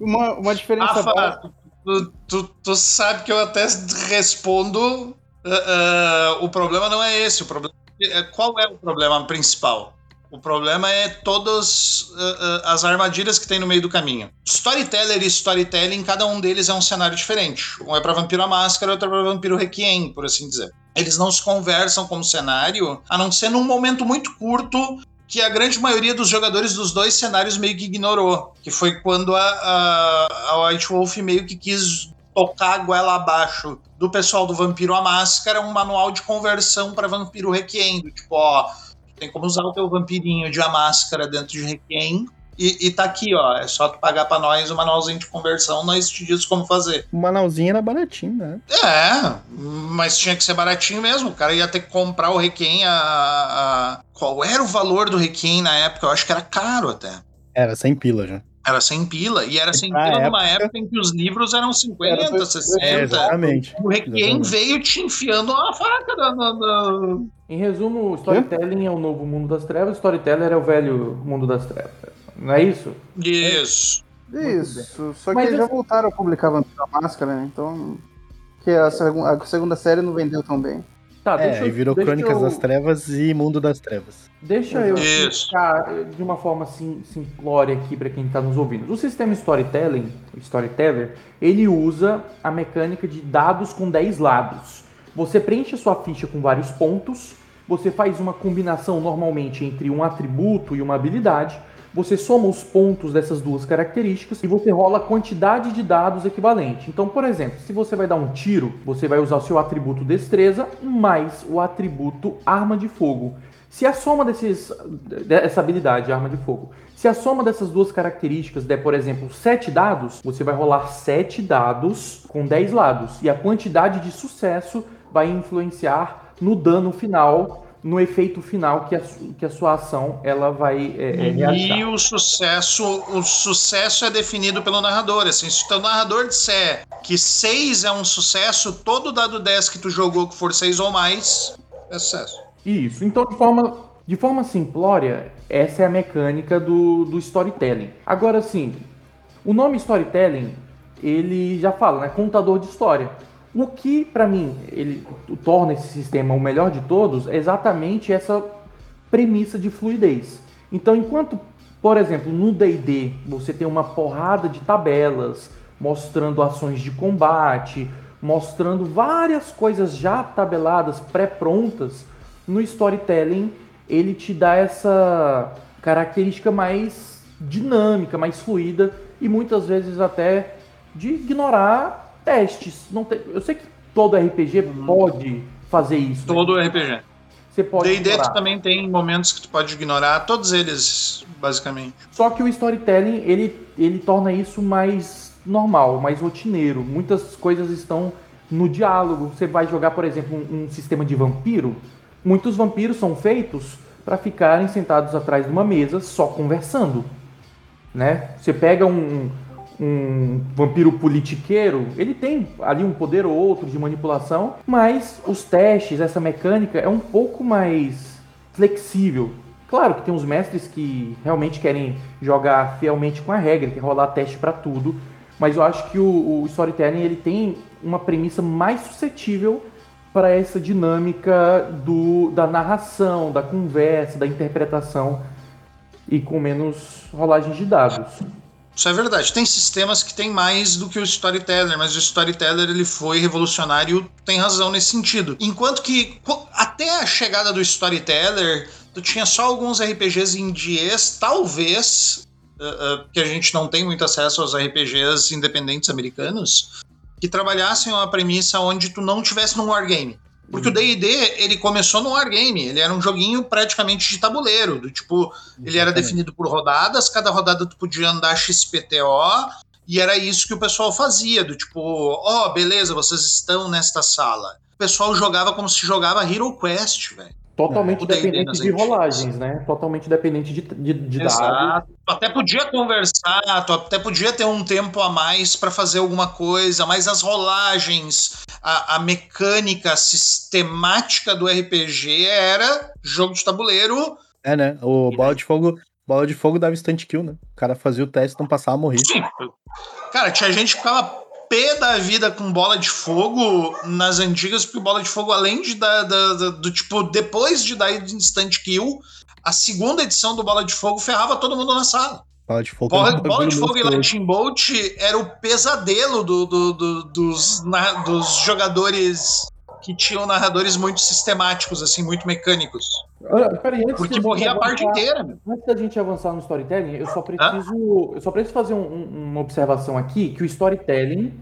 Uma, uma diferença básica. Rafa, tu, tu, tu sabe que eu até respondo. ah, ah, o problema não é esse. O problema é, qual é o problema principal? O problema é todas uh, uh, as armadilhas que tem no meio do caminho. Storyteller e storytelling, cada um deles é um cenário diferente. Um é para Vampiro a Máscara, outro é para Vampiro Requiem, por assim dizer. Eles não se conversam como cenário, a não ser num momento muito curto que a grande maioria dos jogadores dos dois cenários meio que ignorou. Que foi quando a, a, a White Wolf meio que quis tocar a goela abaixo do pessoal do Vampiro a Máscara um manual de conversão para Vampiro Requiem. Tipo, ó tem como usar o teu vampirinho de a máscara dentro de Requiem. E, e tá aqui, ó. É só tu pagar pra nós o manualzinho de conversão, nós te diz como fazer. O manualzinho era baratinho, né? É, mas tinha que ser baratinho mesmo. O cara ia ter que comprar o Requiem a, a... Qual era o valor do Requiem na época? Eu acho que era caro até. Era 100 pila já. Era sem pila. E era sem pila numa época em que os livros eram 50, era 60. É, exatamente. O Requiem veio te enfiando uma faca na, na, na... Em resumo, storytelling é o novo mundo das trevas, storyteller é o velho mundo das trevas. Não é isso? Isso. Isso. Só que Mas eles já voltaram a publicar Vampiro a Máscara, né? Então. Que a, seg a segunda série não vendeu tão bem. Tá, é, e virou Crônicas eu... das Trevas e Mundo das Trevas. Deixa eu explicar de uma forma sim, simplória aqui para quem está nos ouvindo. O sistema Storytelling, Storyteller, ele usa a mecânica de dados com 10 lados. Você preenche a sua ficha com vários pontos, você faz uma combinação normalmente entre um atributo e uma habilidade, você soma os pontos dessas duas características e você rola a quantidade de dados equivalente. Então, por exemplo, se você vai dar um tiro, você vai usar o seu atributo destreza mais o atributo arma de fogo. Se a soma desses, dessa habilidade, arma de fogo, se a soma dessas duas características der, por exemplo, 7 dados, você vai rolar 7 dados com 10 lados. E a quantidade de sucesso vai influenciar no dano final no efeito final que a, que a sua ação ela vai é, é, E o sucesso, o sucesso é definido pelo narrador. Assim, se o narrador disser que 6 é um sucesso, todo dado 10 que tu jogou que for 6 ou mais é sucesso. Isso. Então, de forma, de forma simplória, essa é a mecânica do, do storytelling. Agora, sim, o nome storytelling, ele já fala, né? Contador de história. O que, para mim, ele torna esse sistema o melhor de todos é exatamente essa premissa de fluidez. Então, enquanto, por exemplo, no D&D você tem uma porrada de tabelas mostrando ações de combate, mostrando várias coisas já tabeladas, pré-prontas, no storytelling ele te dá essa característica mais dinâmica, mais fluida e muitas vezes até de ignorar testes. Não tem, eu sei que todo RPG uhum. pode fazer isso. Né? Todo né? RPG. Você pode D&D também tem momentos que tu pode ignorar, todos eles, basicamente. Só que o storytelling, ele, ele torna isso mais normal, mais rotineiro. Muitas coisas estão no diálogo. Você vai jogar, por exemplo, um, um sistema de vampiro. Muitos vampiros são feitos para ficarem sentados atrás de uma mesa só conversando. Né? Você pega um, um vampiro politiqueiro, ele tem ali um poder ou outro de manipulação, mas os testes, essa mecânica é um pouco mais flexível. Claro que tem uns mestres que realmente querem jogar fielmente com a regra, que rolar teste para tudo, mas eu acho que o, o storytelling ele tem uma premissa mais suscetível para essa dinâmica do, da narração, da conversa, da interpretação e com menos rolagens de dados. Isso é verdade. Tem sistemas que tem mais do que o Storyteller, mas o Storyteller ele foi revolucionário, tem razão nesse sentido. Enquanto que até a chegada do Storyteller, tu tinha só alguns RPGs indies, talvez, uh, uh, que a gente não tem muito acesso aos RPGs independentes americanos, que trabalhassem uma premissa onde tu não tivesse num wargame. Porque o D&D, ele começou no wargame, ele era um joguinho praticamente de tabuleiro, do tipo, ele era definido por rodadas, cada rodada tu podia andar XPTO, e era isso que o pessoal fazia, do tipo, ó, oh, beleza, vocês estão nesta sala. O pessoal jogava como se jogava Hero Quest, velho. Totalmente é. dependente de rolagens, né? Totalmente dependente de, de, de dados. Tu até podia conversar, tu até podia ter um tempo a mais para fazer alguma coisa, mas as rolagens, a, a, mecânica sistemática do RPG era jogo de tabuleiro. É, né? O bola de fogo, bola de fogo dava instant kill, né? O cara fazia o teste, não passava a morrer. Sim. Cara, tinha gente que ficava pé da vida com bola de fogo nas antigas, porque bola de fogo, além de dar da, da, do tipo, depois de dar instant kill, a segunda edição do Bola de Fogo ferrava todo mundo na sala. Bola de fogo. Bola, Bola de Fogo e. Lightning Bolt era o pesadelo do- do- do- dos, na- dos jogadores que tinham narradores muito sistemáticos, assim, muito mecânicos. Ah, peraí, Porque morria a avançar- parte inteira, meu. Antes da gente avançar no storytelling, eu só preciso, eu só preciso fazer um- um- uma observação aqui, que o storytelling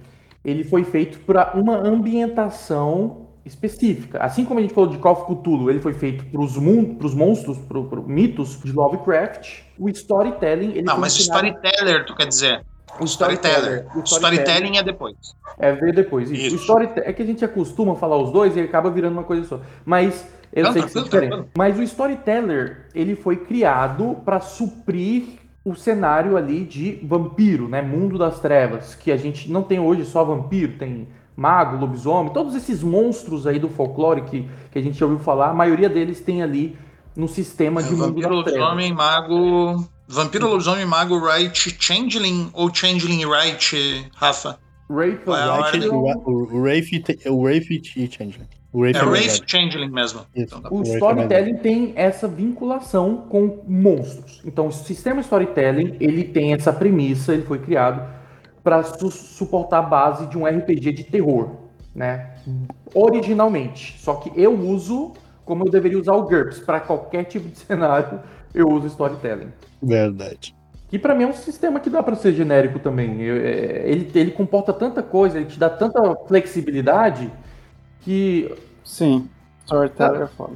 ele foi feito para uma ambientação específica. Assim como a gente falou de Call of Cthulhu, ele foi feito para os monstros, para os mitos de Lovecraft. O storytelling ele Não, mas o ensinado- storyteller, tu quer dizer? O Storyteller. o storytelling é depois. É ver depois. Isso. Isso. O storyte- é que a gente acostuma falar os dois e acaba virando uma coisa só. Mas eu Não, sei que isso é diferente. tranquilo. Mas o storyteller, ele foi criado para suprir o cenário ali de vampiro, né? Mundo das trevas, que a gente não tem hoje só vampiro, tem mago, lobisomem, todos esses monstros aí do folclore que, que a gente já ouviu falar, a maioria deles tem ali no sistema de mundo É, Vampiro, das trevas. lobisomem, mago. Vampiro, lobisomem, mago, right, changeling ou changeling right, Rafa? Wraith É. O, Wraith o Wraith e Changeling. Wraith É Wraith. Changeling mesmo. Então tá O é storytelling tem essa vinculação com monstros. Então, o sistema storytelling ele tem essa premissa, ele foi criado para suportar a base de um RPG de terror, né? Originalmente. Só que eu uso como eu deveria usar o GURPS para qualquer tipo de cenário, eu uso storytelling. Verdade. Que pra mim é um sistema que dá pra ser genérico também. Eu- é, Ele, ele comporta tanta coisa, ele te dá tanta flexibilidade que Sim. Storyteller é foda.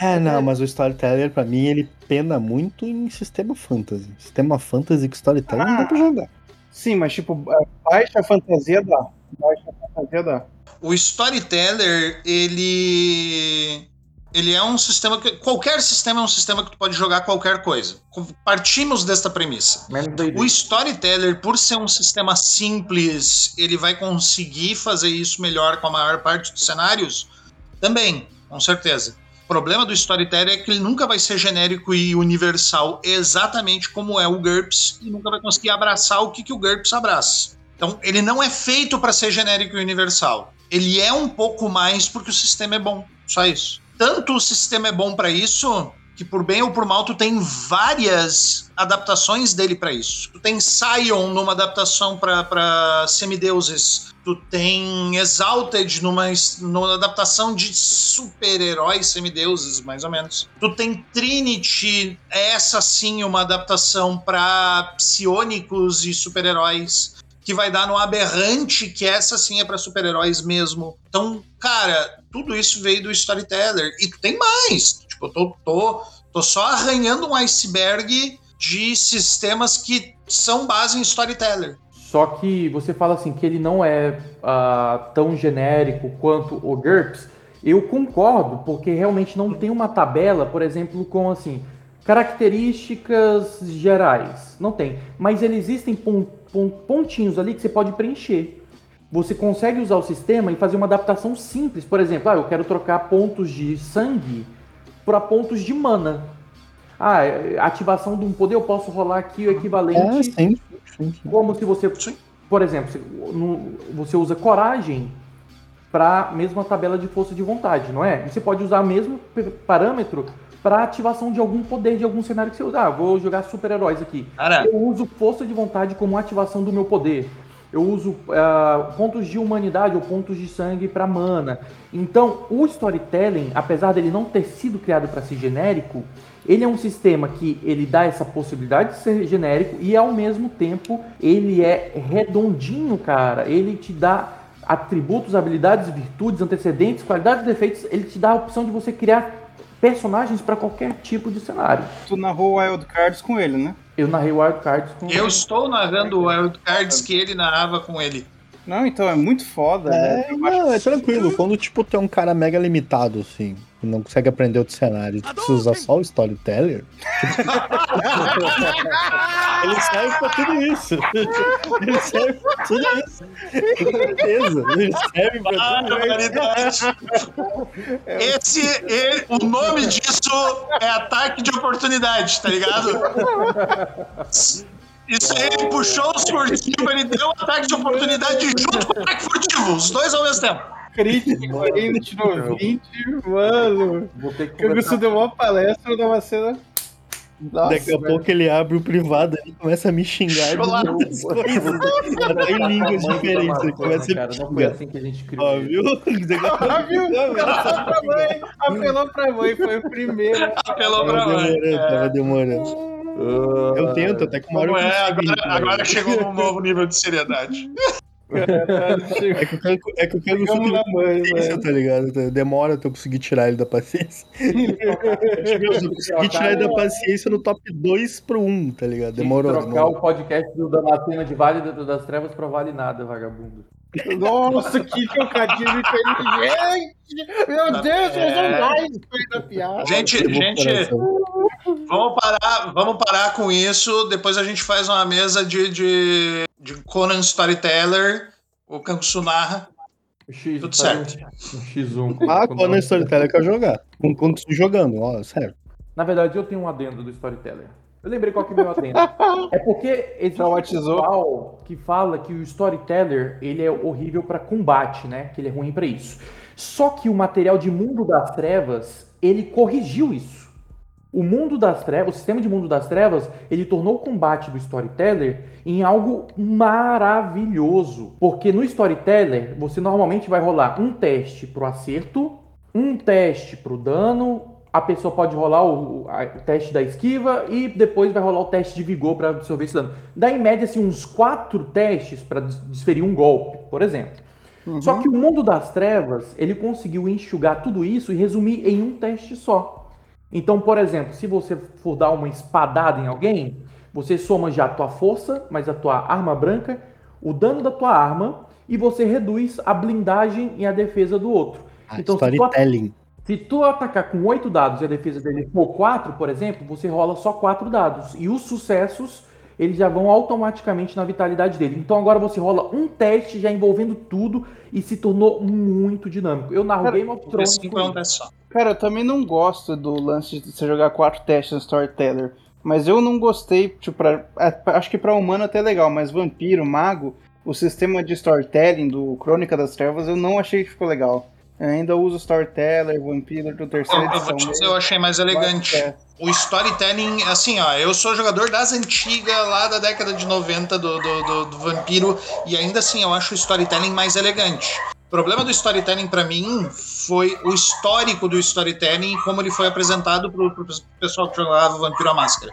É, não, mas o Storyteller, pra mim, ele pena muito em sistema fantasy. Sistema fantasy com Storyteller não dá pra jogar. Sim, mas tipo, a baixa fantasia dá. Baixa fantasia dá. O Storyteller, ele. Ele é um sistema que. Qualquer sistema é um sistema que tu pode jogar qualquer coisa. Partimos desta premissa. O Storyteller, por ser um sistema simples, ele vai conseguir fazer isso melhor com a maior parte dos cenários? Também, com certeza. O problema do Storyteller é que ele nunca vai ser genérico e universal, exatamente como é o GURPS, e nunca vai conseguir abraçar o que, que o GURPS abraça. Então, ele não é feito para ser genérico e universal. Ele é um pouco mais porque o sistema é bom. Só isso. Tanto o sistema é bom para isso, que por bem ou por mal tu tem várias adaptações dele para isso. Tu tem Scion numa adaptação para semideuses. Tu tem Exalted numa, numa adaptação de super-heróis semideuses, mais ou menos. Tu tem Trinity, essa sim, uma adaptação para psionicos e super-heróis que vai dar no Aberrante, que essa sim é para super-heróis mesmo. Então, cara, tudo isso veio do Storyteller. E tem mais. Tipo, eu tô, tô, tô só arranhando um iceberg de sistemas que são base em Storyteller. Só que você fala assim que ele não é ah, tão genérico quanto o GURPS. Eu concordo, porque realmente não tem uma tabela, por exemplo, com assim características gerais. Não tem. Mas ele existem pon- pon- pontinhos ali que você pode preencher. Você consegue usar o sistema e fazer uma adaptação simples. Por exemplo, ah, eu quero trocar pontos de sangue para pontos de mana. Ah, ativação de um poder, eu posso rolar aqui o equivalente É, sim, sim, sim. como se você, por exemplo, você usa coragem para mesma tabela de força de vontade, não é? Você pode usar o mesmo parâmetro para ativação de algum poder de algum cenário que você usa. Ah, vou jogar super-heróis aqui. Eu uso força de vontade como ativação do meu poder. Eu uso ah, pontos de humanidade ou pontos de sangue para mana. Então, o storytelling, apesar dele não ter sido criado para ser genérico, ele é um sistema que ele dá essa possibilidade de ser genérico e ao mesmo tempo ele é redondinho, cara. Ele te dá atributos, habilidades, virtudes, antecedentes, qualidades e defeitos. Ele te dá a opção de você criar personagens para qualquer tipo de cenário. Tu narrou Wild Cards com ele, né? Eu narrei Wild Cards com eu estou narrando o Wild Cards que ele narrava com ele. Não, então é muito foda, É, né? não, é tranquilo. Quando, tipo, tem um cara mega limitado, assim, que não consegue aprender outro cenário, tu precisa usar só o Storyteller, ele serve pra tudo isso. Ele serve pra tudo isso. Com certeza. Ele serve pra Ah, tudo isso. Esse, ele- o nome disso é ataque de oportunidade, tá ligado? Isso aí ele puxou os furtivos, ele deu um ataque de oportunidade junto com o ataque furtivo, os dois ao mesmo tempo. Crítico, aí tirou 20, mano. Vou ter que Eu conversar. deu uma palestra numa cena. Nossa, Daqui a velho. pouco ele abre o privado e começa a me xingar de Chulapa. muitas coisas. Até em línguas diferentes. Ele começa a cara, me não foi assim que a gente criou. Ó, viu? Ah, viu? Apelou pra mãe, apelou pra mãe, foi o primeiro. Apelou pra Tava mãe. demorando, tava demorando. Eu tento, até que uma hora eu é, agora, entender. agora chegou num novo nível de seriedade. É que eu quero, é que eu quero Chegamos na mãe, paciência, velho. tá ligado? Demora até eu conseguir tirar ele da paciência. Eu consegui tirar ele da paciência no top 2 pro 1, tá ligado? Demorou. Tem trocar demorou. o podcast do Damascena de Vale das Trevas pra Vale Nada, vagabundo. Nossa, que trocadilho inteligente! Meu Deus, É. usou mais da piada. Gente, gente, vamos parar, vamos parar com isso. Depois a gente faz uma mesa de, de, de Conan Storyteller, o Kankusu narra. O X, Tudo certo. Um, um X1. com- Ah, com é storyteller que eu jogar. Com quando estou jogando, ó, sério. Na verdade, eu tenho um adendo do Storyteller. Eu lembrei qual que é o meu adendo. É porque existe um Traumatizou. pessoal que fala que o Storyteller ele é horrível para combate, né? Que ele é ruim para isso. Só que o material de Mundo das Trevas, ele corrigiu isso. O Mundo das Trevas, o sistema de Mundo das Trevas, ele tornou o combate do Storyteller em algo maravilhoso. Porque no Storyteller, você normalmente vai rolar um teste pro acerto, um teste pro dano, a pessoa pode rolar o, a- o teste da esquiva e depois vai rolar o teste de vigor para absorver esse dano. Dá em média assim, uns quatro testes para desferir um golpe, por exemplo. Só que o mundo das trevas, ele conseguiu enxugar tudo isso e resumir em um teste só. Então, por exemplo, se você for dar uma espadada em alguém, você soma já a tua força, mais a tua arma branca, o dano da tua arma e você reduz a blindagem e a defesa do outro. Ah, Então, storytelling. se tu atacar com oito dados e a defesa dele for 4, por exemplo, você rola só quatro dados. E os sucessos, eles já vão automaticamente na vitalidade dele. Então agora você rola um teste já envolvendo tudo e se tornou muito dinâmico. Eu narro Cara, Game of Thrones. Assim com é. Cara, eu também não gosto do lance de você jogar quatro testes no Storyteller. Mas eu não gostei, tipo, pra, é, acho que pra humano até é legal, mas vampiro, mago, o sistema de storytelling do Crônica das Trevas eu não achei que ficou legal. Eu ainda uso Storyteller, Vampiro do Eu, terceira eu vou edição. te dizer, eu achei mais elegante. É. O storytelling, assim, ó, eu sou jogador das antigas, lá da década de 90 do, do, do, do Vampiro, e ainda assim eu acho o storytelling mais elegante. O problema do storytelling pra mim foi o histórico do storytelling como ele foi apresentado pro, pro pessoal que jogava Vampiro à Máscara.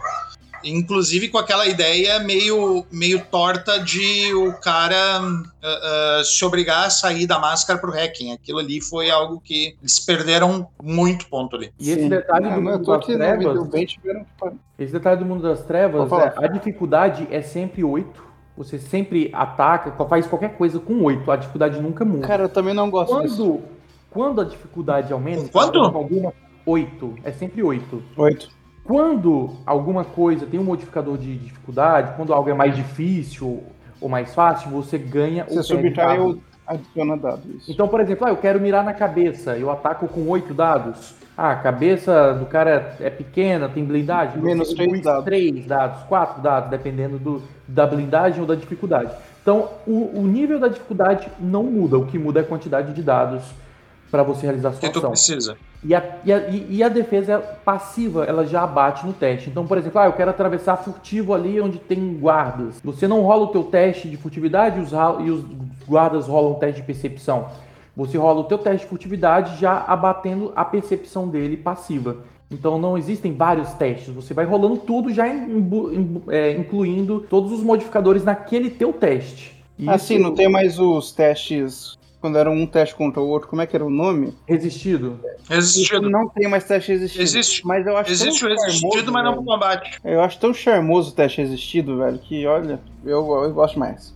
Inclusive com aquela ideia meio, meio torta de o cara ah, ah, se obrigar a sair da máscara pro hacking. Aquilo ali foi algo que eles perderam muito ponto ali. E esse Sim. detalhe Ah, do mundo das vídeo trevas, bem, tiveram que- esse detalhe do mundo das trevas, é, a dificuldade é sempre 8. Você sempre ataca, faz qualquer coisa com 8. A dificuldade nunca muda. Cara, eu também não gosto disso. quando, quando a dificuldade aumenta, Quanto? alguma 8, é sempre 8. Oito. Quando alguma coisa tem um modificador de dificuldade, quando algo é mais difícil ou mais fácil, você ganha Você o subtrai dado. ou adiciona dado. Isso. Então, por exemplo, ah, eu quero mirar na cabeça, eu ataco com 8 dados. Ah, a cabeça do cara é pequena, tem blindagem. Menos três dados. três dados, 4 dados, dependendo do, da blindagem ou da dificuldade. Então, o, o nível da dificuldade não muda, o que muda é a quantidade de dados para você realizar a sua que tu ação. precisa. E a, e, a, e- a defesa passiva, ela já abate no teste. Então, por exemplo, ah, eu quero atravessar furtivo ali onde tem guardas. Você não rola o teu teste de furtividade e os, e os guardas rolam o teste de percepção. Você rola o teu teste de furtividade já abatendo a percepção dele passiva. Então não existem vários testes. Você vai rolando tudo já é, incluindo todos os modificadores naquele teu teste. Assim, isso- não tem mais os testes. Quando era um teste contra o outro, como é que era o nome? Resistido. Resistido. Não tem mais teste resistido. Existe. Mas eu acho Existe o resistido, charmoso, mas não pro combate. Eu acho tão charmoso o teste resistido, velho, que olha, eu, eu gosto mais.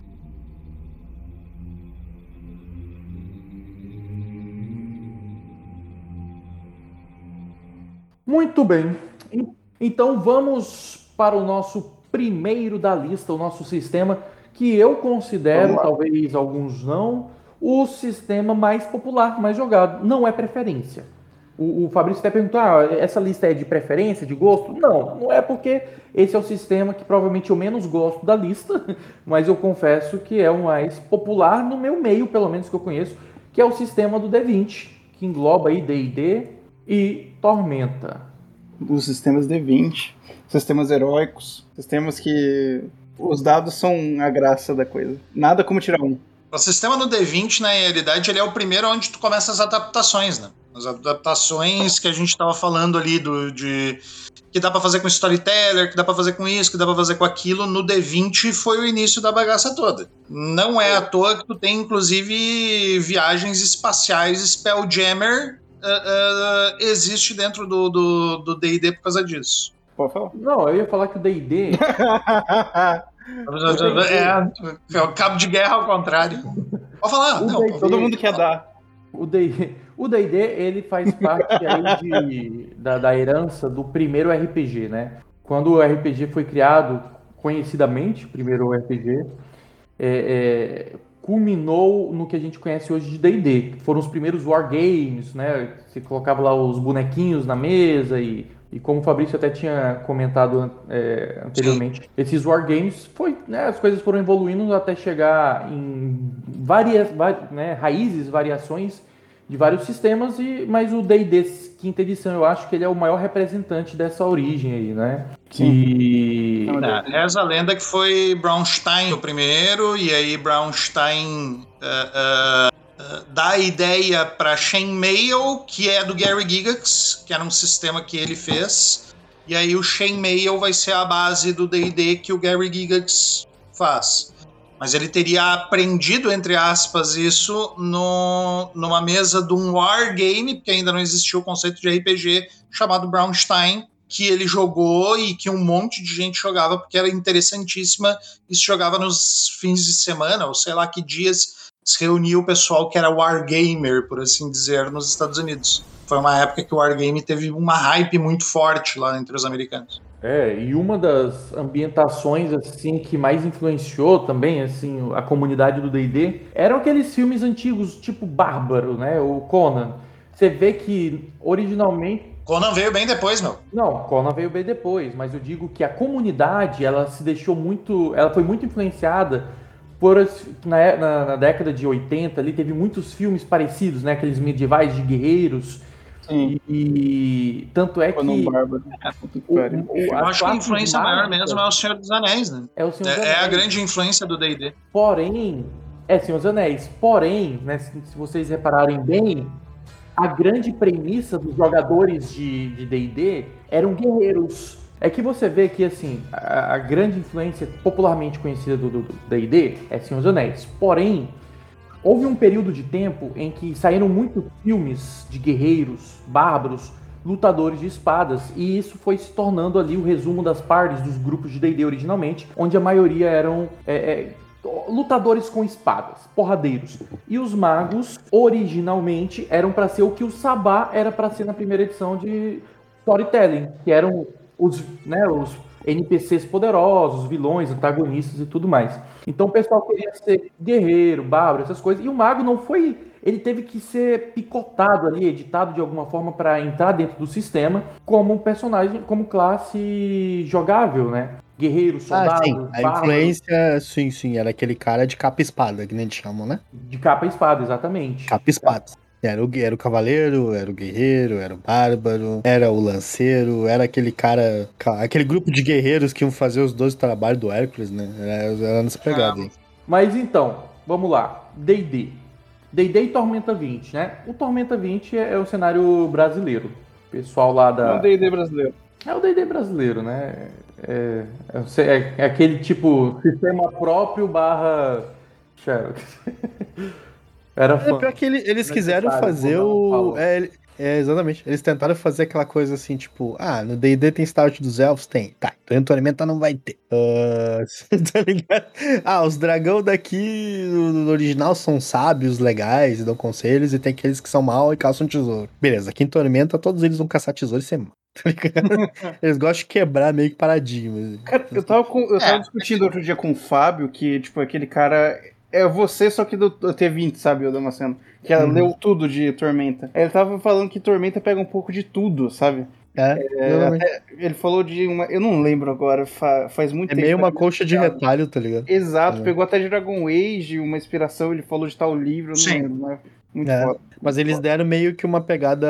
Muito bem. En- Então vamos para o nosso primeiro da lista, o nosso sistema que eu considero, talvez alguns não, o sistema mais popular, mais jogado. Não é preferência. O, o Fabrício até perguntou: ah, essa lista é de preferência, de gosto? Não, não é porque esse é o sistema que provavelmente eu menos gosto da lista, mas eu confesso que é o mais popular no meu meio, pelo menos que eu conheço, que é o sistema do D20, que engloba aí D&D e Tormenta. dos sistemas D20, sistemas heróicos, sistemas que os dados são a graça da coisa. Nada como tirar um. O sistema do D20, na realidade, ele é o primeiro onde tu começa as adaptações, né? As adaptações que a gente estava falando ali do, de que dá para fazer com storyteller, que dá para fazer com isso, que dá para fazer com aquilo, no D20 foi o início da bagaça toda. Não é à toa que tu tem inclusive viagens espaciais Spelljammer uh, uh, existe dentro do D&D do, D&D por causa disso. Pode falar? Não, eu ia falar que o D&D... é, é o cabo de guerra ao contrário. Pode falar. Não, todo mundo quer dar. O D&D, o D&D ele faz parte aí de, da, da herança do primeiro RPG, né? Quando o RPG foi criado, conhecidamente, o primeiro RPG, é, é, culminou no que a gente conhece hoje de D&D. Foram os primeiros wargames, né? Você colocava lá os bonequinhos na mesa e, e como o Fabrício até tinha comentado é, anteriormente, Sim. esses wargames, foi, né, as coisas foram evoluindo até chegar em várias, né, raízes, variações de vários sistemas, e, mas o D&D quinta edição eu acho que ele é o maior representante dessa origem aí, né? Que... É, reza a lenda que foi Braunstein o primeiro, e aí Braunstein uh, uh, dá a ideia para Chainmail, que é do Gary Gigax, que era um sistema que ele fez, e aí o Chainmail vai ser a base do D&D que o Gary Gigax faz. Mas ele teria aprendido, entre aspas, isso no, numa mesa de um wargame, porque ainda não existia o conceito de RPG, chamado Brownstein, que ele jogou e que um monte de gente jogava, porque era interessantíssima, e se jogava nos fins de semana, ou sei lá que dias se reunia o pessoal que era wargamer, por assim dizer, nos Estados Unidos. Foi uma época que o wargame teve uma hype muito forte lá entre os americanos. É, e uma das ambientações assim que mais influenciou também assim a comunidade do D&D eram aqueles filmes antigos tipo Bárbaro, né, o Conan. Você vê que originalmente Conan veio bem depois, meu. Não, Conan veio bem depois, mas eu digo que a comunidade, ela se deixou muito, ela foi muito influenciada por na, na, na década de 80 ali teve muitos filmes parecidos, né, aqueles medievais de guerreiros Sim. E tanto é que. O, o, Eu acho que a influência maior mesmo é o Senhor dos Anéis, né? É, o Senhor dos é, é a grande influência do DD. Porém, é Senhor dos Anéis. Porém, né, se, se vocês repararem bem, a grande premissa dos jogadores de DD eram guerreiros. É que você vê que, assim, a, a grande influência popularmente conhecida do DD é Senhor dos Anéis. Porém, Houve um período de tempo em que saíram muitos filmes de guerreiros, bárbaros, lutadores de espadas, e isso foi se tornando ali o resumo das partes dos grupos de D&D originalmente, onde a maioria eram é, é, lutadores com espadas, porradeiros. E os magos, originalmente, eram para ser o que o Sabá era para ser na primeira edição de Storytelling, que eram os, né, os NPCs poderosos, vilões, antagonistas e tudo mais. Então o pessoal queria ser guerreiro, bárbaro, essas coisas. E o mago não foi. Ele teve que ser picotado ali, editado de alguma forma para entrar dentro do sistema como personagem, como classe jogável, né? Guerreiro, soldado. Ah, sim. A influência, sim, sim, era aquele cara de capa e espada, que nem te chamam, né? De capa e espada, exatamente. Capa e espada. Era o, era o cavaleiro, era o guerreiro, era o bárbaro, era o lanceiro, era aquele cara. Aquele grupo de guerreiros que iam fazer os 12 trabalhos do Hércules, né? Era, era nessa pegada aí. Mas então, vamos lá. DD. DD e Tormenta 20, né? O Tormenta 20 é, é o cenário brasileiro. pessoal lá da. É o DD brasileiro. É o DD brasileiro, né? É, é, é, é aquele tipo sistema próprio barra Xerox. Era é, pior que ele, eles quiseram fazer o. É, é, exatamente. Eles tentaram fazer aquela coisa assim, tipo, ah, no DD tem start dos elfos? Tem. Tá, então Tormenta não vai ter. Uh, tá ligado? Ah, os dragão daqui no original são sábios, legais, e dão conselhos, e tem aqueles que são mal e caçam tesouro. Beleza, aqui em Tormenta todos eles vão caçar tesouro e ser mal. Tá eles gostam de quebrar meio que paradigmas. Cara, eu tava, com, eu tava é. discutindo outro dia com o Fábio que, tipo, aquele cara é você, só que do, do T20, sabe, o Damasceno? Que ela uhum. leu tudo de Tormenta. Ele tava falando que Tormenta pega um pouco de tudo, sabe? É, é até, ele falou de uma. Eu não lembro agora, fa, faz muito é tempo. É meio uma colcha de retalho, tá ligado? Exato, é. pegou até Dragon Age, uma inspiração, ele falou de tal livro, eu não Sim. lembro, mas, Muito É. foda. Mas eles deram meio que uma pegada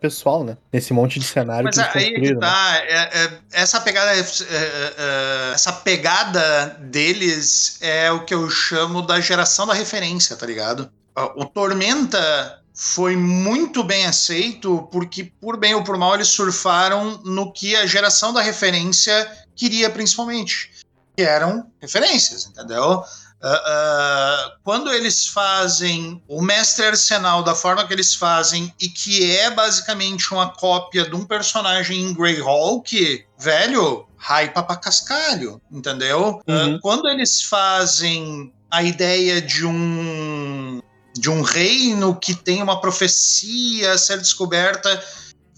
pessoal, né? Nesse monte de cenário Mas que eles aí é que né? tá. é- é- essa pegada, é, é, é, essa pegada deles é o que eu chamo da geração da referência, tá ligado? O Tormenta foi muito bem aceito porque, por bem ou por mal, eles surfaram no que a geração da referência queria principalmente, que eram referências, entendeu? Ah, quando eles fazem o Mestre Arsenal da forma que eles fazem e que é basicamente uma cópia de um personagem em Greyhawk, velho, hypa pra cascalho, entendeu? Ah, Uhum. quando eles fazem a ideia de um de um reino que tem uma profecia a ser descoberta,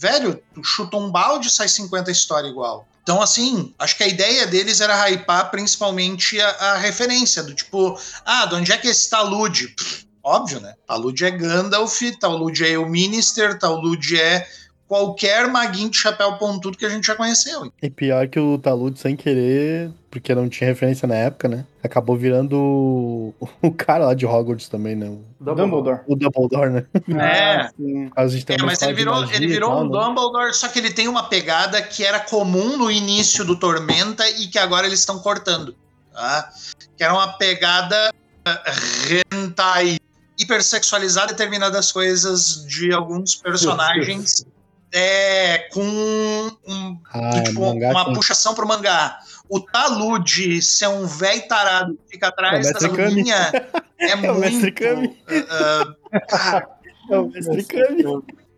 velho, tu chuta um balde sai 50 história igual. Então, assim, acho que a ideia deles era hypar principalmente a, a referência, do tipo, ah, de onde é que esse Talude? Pff, Óbvio, né? Talude é Gandalf, Talude é o Minister, Talude é qualquer maguinho de chapéu pontudo que a gente já conheceu. E pior que o Talude, sem querer, porque não tinha referência na época, né? Acabou virando o, o cara lá de Hogwarts também, né? O- Dumbledore. O Dumbledore, né? É. Ah, É, mas ele virou, ele virou tal, um né? Dumbledore, só que ele tem uma pegada que era comum no início do Tormenta e que agora eles estão cortando. Tá? Que era uma pegada eh, hentai, hipersexualizar determinadas coisas de alguns personagens é, com um, Ah, tipo, mangá uma com- puxação pro mangá. O Talude ser um velho tarado que fica atrás É o da Mestre Kami. linha é, É o Mestre muito. Kami. ah, cara, É o Mestre Kami.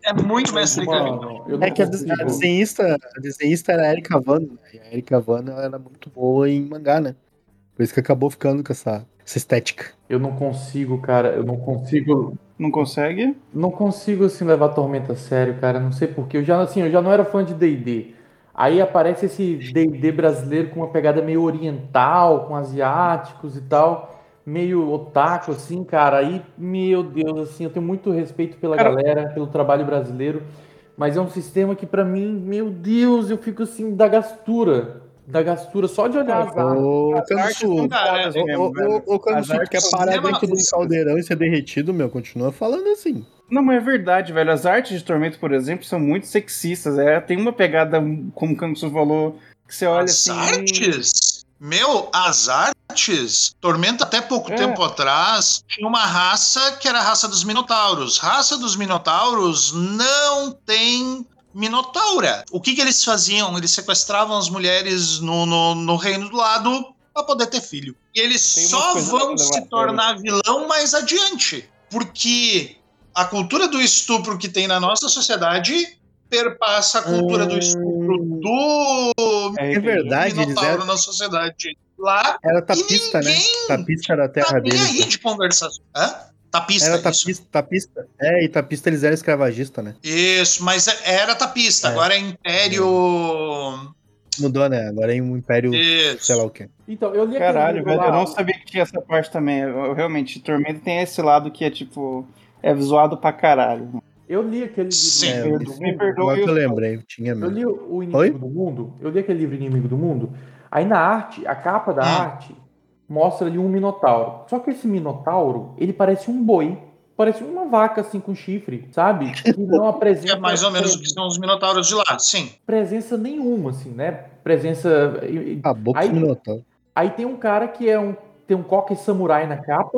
é muito Mestre Kami. É que a, desenhista, a desenhista era a Erika Wano, né? E a Erika ela era muito boa em mangá, né? Por isso que acabou ficando com essa, essa estética. Eu não consigo, cara. Eu não consigo. Não consegue? Não consigo assim levar Tormenta a sério, cara. Não sei porquê. Eu já assim, eu já não era fã de D&D. Aí aparece esse D&D brasileiro com uma pegada meio oriental, com asiáticos e tal, meio otaku assim, cara. Aí, meu Deus, assim, eu tenho muito respeito pela Cara- galera, pelo trabalho brasileiro, mas é um sistema que pra mim, meu Deus, eu fico assim da gastura, da gastura só de olhar as artes. Ô, As artes ô, ô, Kansu, As tu quer parar dentro do caldeirão e ser derretido, meu? Continua falando assim. Não, mas é verdade, velho. As artes de Tormento, por exemplo, são muito sexistas. É, tem uma pegada, como o Kangsu falou, que você olha As assim. artes? Meu, as artes. Tormenta até pouco É. tempo atrás tinha uma raça que era a raça dos Minotauros. Raça dos Minotauros não tem Minotaura. O que, que eles faziam? Eles sequestravam as mulheres no, no, no reino do lado para poder ter filho. E eles só vão se tornar vilão mais adiante. Porque a cultura do estupro que tem na nossa sociedade perpassa a cultura do estupro do É verdade, Minotauro eram, na sociedade lá. era tapista, né? ninguém Tapista era a Tá terra nem deles. aí né? de conversação. Hã? Tapista, Era isso. tapista, tapista. É, e tapista eles eram escravagistas, né? Isso, mas era tapista, É. agora é Império. Mudou, né? Agora é um império, Isso. sei lá o quê. Então, eu li aquele Caralho, livro velho. lá, Eu não sabia que tinha essa parte também. Eu, eu realmente, Tormento tem esse lado que é tipo. É zoado pra caralho. Eu li aquele livro Sim. É, eu- Me perdoe. Agora que eu eu- lembrei, tinha Eu mesmo. li o o Inimigo Oi? do Mundo. Eu li aquele livro Inimigo do Mundo. Aí na arte, a capa da Hum. arte mostra ali um minotauro. Só que esse minotauro, ele parece um boi. Parece uma vaca assim com chifre, sabe? Que não apresenta É mais ou menos o que são os Minotauros de lá, sim. presença nenhuma, assim, né? Presença. A boca Aí- Minotauro. Aí tem um cara que é um tem um coque samurai na capa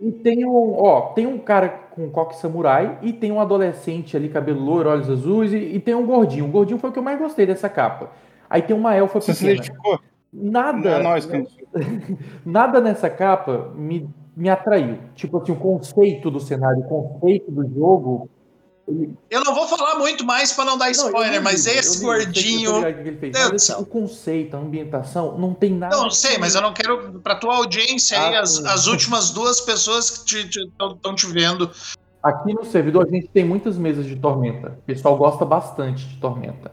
e tem um, ó, tem um cara com coque samurai e tem um adolescente ali cabelo loiro, olhos azuis e, e tem um gordinho. O gordinho foi o que eu mais gostei dessa capa. Aí tem uma elfa Você se pequena. identificou? Nada, É nós, Kangsu. nada nessa capa me, me atraiu. Tipo assim, o conceito do cenário, o conceito do jogo. Eu não vou falar muito mais pra não dar Não, spoiler, li mas esse li, gordinho. Mas, assim, o conceito, a ambientação, não tem nada. Não, sei, mas eu não quero. Pra tua audiência aí, Ah, as, sim. as últimas duas pessoas que estão te vendo. Aqui no servidor a gente tem muitas mesas de tormenta. O pessoal gosta bastante de tormenta.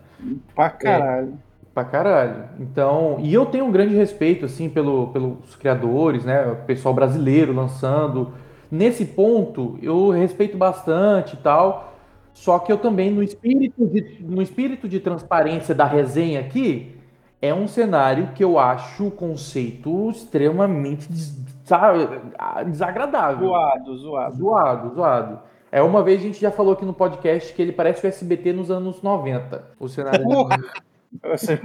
Pra caralho. Pra caralho. Então, e eu tenho um grande respeito, assim, pelo, pelos criadores, né? O pessoal brasileiro lançando. Nesse ponto, eu respeito bastante e tal. Só que eu também, no espírito de, no espírito de transparência da resenha aqui, é um cenário que eu acho o conceito extremamente des- sabe, desagradável. Zoado, zoado. Zoado, zoado. É, uma vez a gente já falou aqui no podcast que ele parece o SBT nos anos 90. O cenário. Nossa.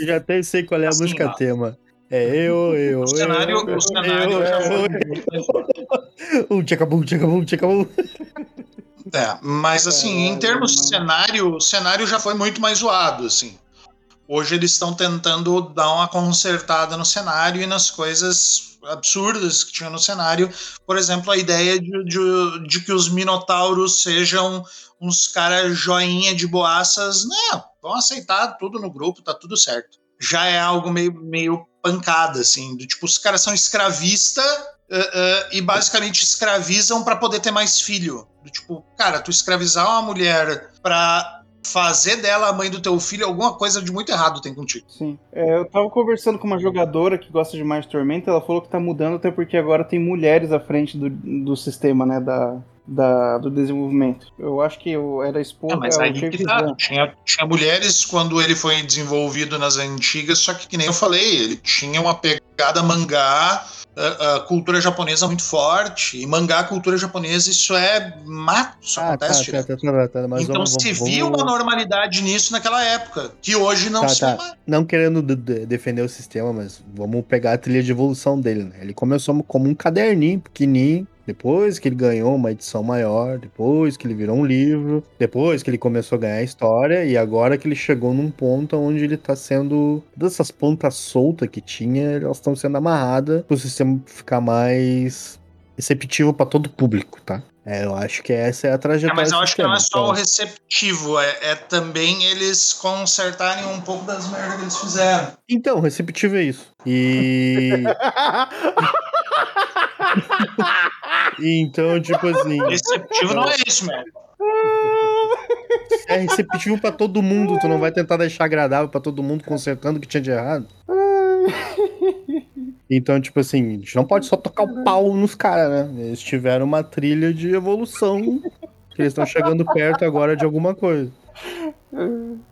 Eu já até sei qual é a Assim, música tema. É eu, eu, O cenário, eu, o cenário eu, já foi eu, muito mais zoado. eu. Um tchacabum, tchacabum, tchacabum. É, mas assim, em termos de cenário, o cenário já foi muito mais zoado, assim. Hoje eles estão tentando dar uma consertada no cenário e nas coisas absurdas que tinha no cenário. Por exemplo, a ideia de, de, de que os minotauros sejam uns caras joinha de boaças. Não, vão aceitar tudo no grupo, tá tudo certo. Já é algo meio, meio pancada, assim, do tipo, os caras são escravistas e basicamente escravizam para poder ter mais filho. Do tipo, cara, tu escravizar uma mulher pra fazer dela a mãe do teu filho, alguma coisa de muito errado tem contigo. Sim. É, eu tava conversando com uma jogadora que gosta de mais Tormenta, ela falou que tá mudando até porque agora tem mulheres à frente do, do sistema, né, da, da, do desenvolvimento. Eu acho que eu era É, esposa, mas eu aí tinha que tá. Tinha, tinha mulheres quando ele foi desenvolvido nas antigas, só que, que nem eu falei, ele tinha uma pegada mangá, a, a cultura japonesa muito forte. E mangá, cultura japonesa, isso é mato, isso Ah, tá, acontece tá, tá, tá, tá, mas então vamos, se vamos, via vamos- uma normalidade nisso naquela época, que hoje não Tá, se tá. Não querendo de- de- defender o sistema, mas vamos pegar a trilha de evolução dele, né? Ele começou como um caderninho pequenininho, depois que ele ganhou uma edição maior, depois que ele virou um livro, depois que ele começou a ganhar história, e agora que ele chegou num ponto onde ele tá sendo. Todas essas pontas soltas que tinha, elas estão sendo amarradas pro sistema ficar mais receptivo pra todo público, tá? É, eu acho que essa é a É, trajetória mas eu acho que não é só o Então, receptivo, é, é também eles consertarem um pouco das merdas que eles fizeram. Então, receptivo é isso. E. Então, tipo assim, Receptivo não é isso, mesmo. é receptivo pra todo mundo, tu não vai tentar deixar agradável pra todo mundo consertando o que tinha de errado. Então, tipo assim, a gente não pode só tocar o pau nos caras, né? Eles tiveram uma trilha de evolução que eles estão chegando perto agora de alguma coisa.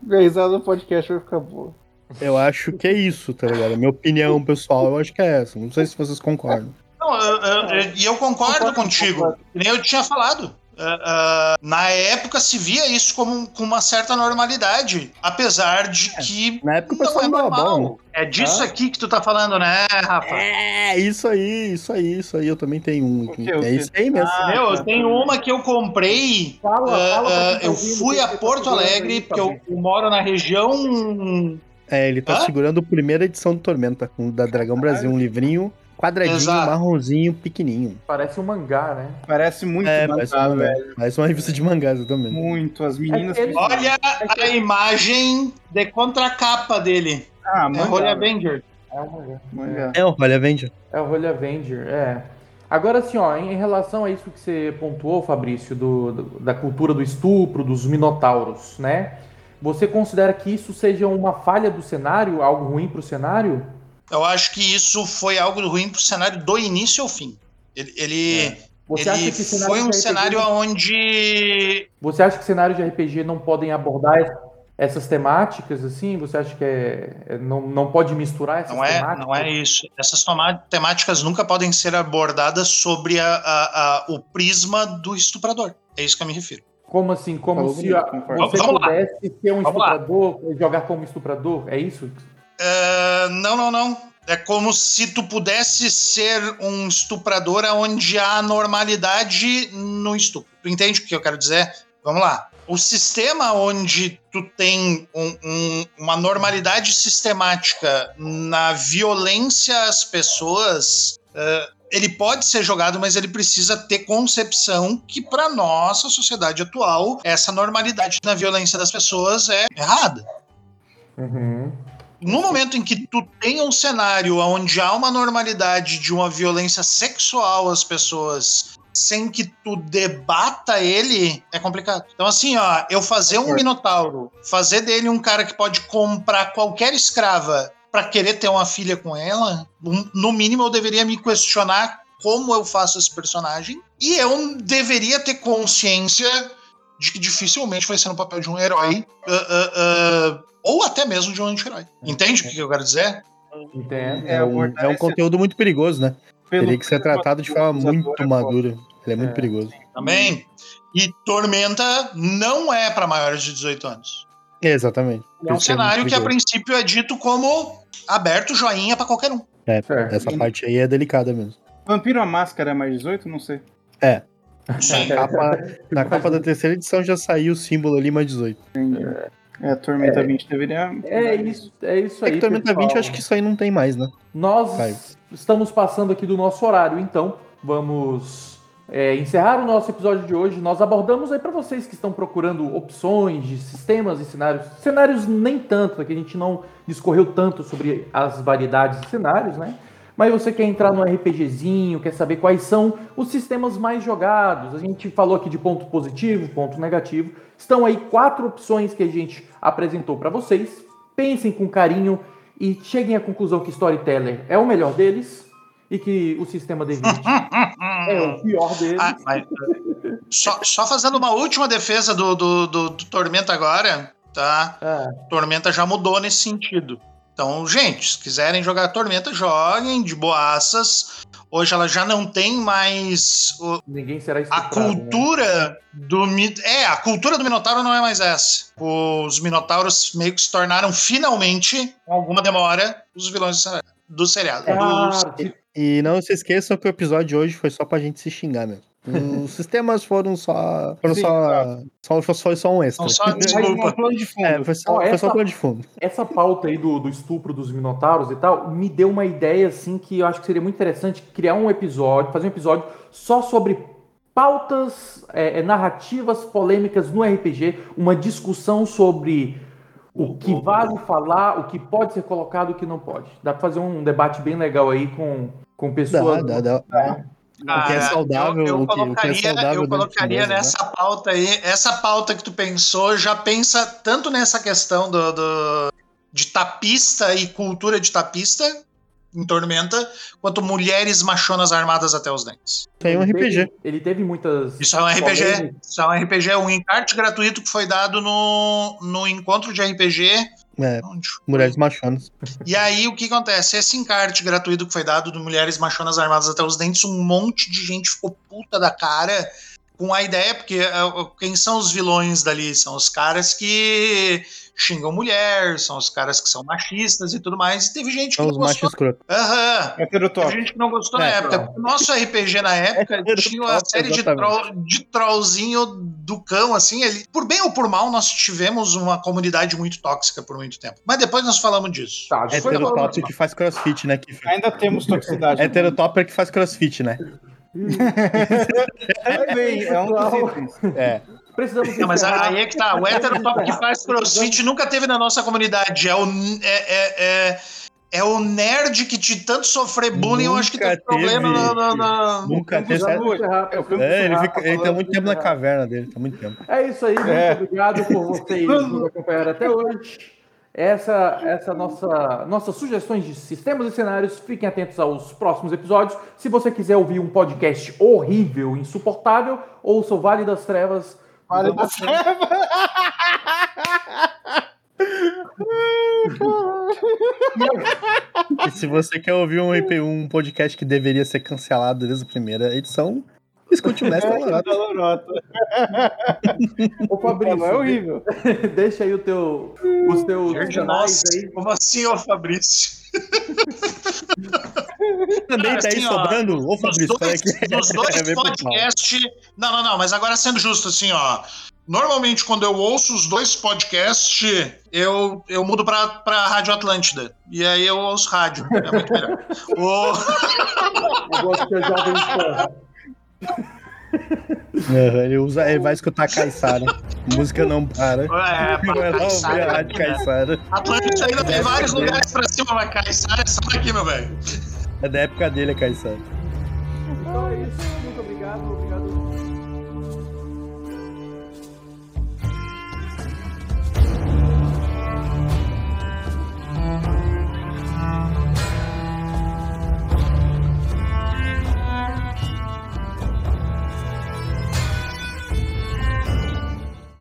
Minha risada no podcast vai ficar boa. Eu acho que é isso, tá ligado? Minha opinião pessoal, eu acho que é essa. Não sei se vocês concordam. Não, eu- eu- eu- e eu concordo, Concordo, contigo. concordo. Nem eu tinha falado. Ah, ah, na época se via isso como com uma certa normalidade, apesar de que Na época não é normal. né? É disso Ah. aqui que tu tá falando, né, Rafa? É, isso aí, isso aí, isso aí. Eu também tenho um aqui. É isso aí mesmo. Ah, Meu, eu tenho uma que eu comprei. Fala, fala tá eu fui a Porto Alegre, porque eu, eu moro na região. É, ele tá Hã? segurando a primeira edição do Tormenta, com da Dragão Brasil, um livrinho quadradinho, Exato. marronzinho, pequenininho. Parece um mangá, né? Parece muito é, mangá, parece uma, velho. parece uma revista de mangás também. Muito. As meninas. É que ele- Olha a imagem de contracapa dele. Ah, É mangá. Holy Avenger. É um mangá. mangá. É, olha, vende. É o Holy Avenger, é. Agora, assim, ó, em relação a isso que você pontuou, Fabrício, do, do- da cultura do estupro, dos minotauros, né? Você considera que isso seja uma falha do cenário, algo ruim pro cenário? Eu acho que isso foi algo ruim pro cenário do início ao fim. Ele, ele, Você acha ele foi um RPG cenário onde. Você acha que cenários de RPG não podem abordar es- essas temáticas, assim? Você acha que é, é- não, não pode misturar essas Não é, temáticas? não é isso. Essas temáticas nunca podem ser abordadas sobre a- a- a- o prisma do estuprador. É isso que eu me refiro. Como assim? Como Falou se a- você Vamos lá. pudesse ser um Vamos lá. estuprador, jogar como estuprador? É isso? É, não, não, não. É como se tu pudesse ser um estuprador onde há normalidade no estupro. Tu entende o que eu quero dizer? Vamos lá. O sistema onde tu tem um- um- uma normalidade sistemática na violência às pessoas, é, ele pode ser jogado, mas ele precisa ter concepção que, para nossa sociedade atual, essa normalidade na violência das pessoas é errada. Uhum. No momento em que tu tem um cenário onde há uma normalidade de uma violência sexual às pessoas sem que tu debata ele, é complicado. Então, assim, ó, eu fazer um minotauro, fazer dele um cara que pode comprar qualquer escrava pra querer ter uma filha com ela, no- mínimo eu deveria me questionar como eu faço esse personagem e eu deveria ter consciência de que dificilmente vai ser no papel de um herói ah, ah, ah, ou até mesmo de um anti-herói. Entende o que eu quero dizer? Entendo. É, É um, abordar é um conteúdo muito perigoso, né? pelo Teria que ser tratado de forma muito madura. Ele é muito É. perigoso. Também. E Tormenta não é para maiores de 18 anos. É, exatamente. É um é cenário que a princípio é dito como aberto joinha para qualquer um. É, Certo. essa parte aí é delicada mesmo. Vampiro a Máscara é mais 18? Não sei. É, Sim. na capa, na capa da terceira edição já saiu o símbolo ali mais 18. É, Tormenta 20 deveria. É isso, é isso É aí. que Tormenta pessoal. 20 acho que isso aí não tem mais, né? Nós Caio. estamos passando aqui do nosso horário, então vamos é, encerrar o nosso episódio de hoje. Nós abordamos aí para vocês que estão procurando opções de sistemas e cenários. Cenários nem tanto, aqui a gente não discorreu tanto sobre as variedades de cenários, né? Mas você quer entrar no RPGzinho, quer saber quais são os sistemas mais jogados. A gente falou aqui de ponto positivo, ponto negativo. Estão aí quatro opções que a gente apresentou para vocês. Pensem com carinho e cheguem à conclusão que Storyteller é o melhor deles e que o sistema D20 é o pior deles. Ah, mas, só, só fazendo uma última defesa do, do, do- do Tormenta agora, tá? Ah, Tormenta já mudou nesse sentido. Então, gente, se quiserem jogar Tormenta, joguem de boaças. Hoje ela já não tem mais o- ninguém será a né? cultura do Mi- é a cultura do Minotauro não é mais essa. Os Minotauros meio que se tornaram finalmente, com alguma demora, os vilões do seriado. Do seriado. Ah, Do- E não se esqueçam que o episódio de hoje foi só pra gente se xingar mesmo. Os sistemas foram só. Foram Sim, só, só. Foi só um extra. São só desculpa. um plano de fundo. É, foi só, Ó, foi só essa- um plano de fundo. essa pauta aí do, do estupro dos minotauros e tal me deu uma ideia assim que eu acho que seria muito interessante criar um episódio, fazer um episódio só sobre pautas é, é, narrativas polêmicas no RPG, uma discussão sobre o que vale falar, o que pode ser colocado, o que não pode. Dá pra fazer um debate bem legal aí com, com Dá, pessoas. dá, dá. O que é saudável, eu, eu o que- o que é colocaria, saudável eu colocaria né? nessa pauta aí, essa pauta que tu pensou, já pensa tanto nessa questão do, do- de tapista e cultura de tapista em Tormenta, quanto mulheres machonas armadas até os dentes. Tem um Ele RPG. teve- ele teve muitas. Isso é um RPG, isso é um RPG, um encarte gratuito que foi dado no, no encontro de RPG. É, mulheres machonas. E aí, o que acontece? Esse encarte gratuito que foi dado do Mulheres Machonas Armadas até os Dentes, um monte de gente ficou puta da cara com a ideia, porque é, quem são os vilões dali? São os caras que xingam mulher, são os caras que são machistas e tudo mais. E teve gente que São não os gostou. Aham. Heterotop. Teve gente que não gostou É, na época. não. O nosso RPG na época É, tinha uma série de, troll, de trollzinho do cão, assim. Ele, por bem ou por mal, nós tivemos uma comunidade muito tóxica por muito tempo. Mas depois nós falamos disso. Tá, É depois Heterotop que faz crossfit, né? Que... Ainda temos toxicidade. É Heterotopper que faz crossfit, né? Também, é um dos itens. É. precisamos Não, mas aí é que tá. O heterotop que faz crossfit nunca teve na nossa comunidade. É o, é, é, é, é o nerd que de tanto sofrer bullying, eu acho que Nunca tem problema no, no- no- Nunca teve. É É, ele, fica, ele tá falando muito tempo na caverna dele, tá muito tempo. É isso aí, muito É. obrigado por vocês nos acompanharem até hoje. Essa, essa nossa nossas sugestões de sistemas e cenários. Fiquem atentos aos próximos episódios. Se você quiser ouvir um podcast horrível, insuportável, ouça o Vale das Trevas. Vale da E se você quer ouvir um, um podcast que deveria ser cancelado desde a primeira edição, escute o Mestre Lorota. Lorota. Ô Fabrício, é horrível. deixa aí o teu, os teus nossa, aí. como assim, ô Fabrício? Também tá aí Assim, ó, sobrando. Ô, Fabrício, dois, aqui. nos dois pau. podcasts. Não, não, não, mas agora sendo justo, assim, ó. Normalmente, quando eu ouço os dois podcasts, eu, eu mudo pra, pra Rádio Atlântida. E aí eu ouço rádio. É muito melhor. O- Eu gosto que é Jovem. Aham, ele, usa, ele vai escutar Caissara. Música não para. É, Vai lá ouvir a Rádio né? Caissara. Atlântida ainda tem vários lugares pra cima, mas Caiçara é só aqui, meu velho. É da época dele, a Caissara. Então é isso.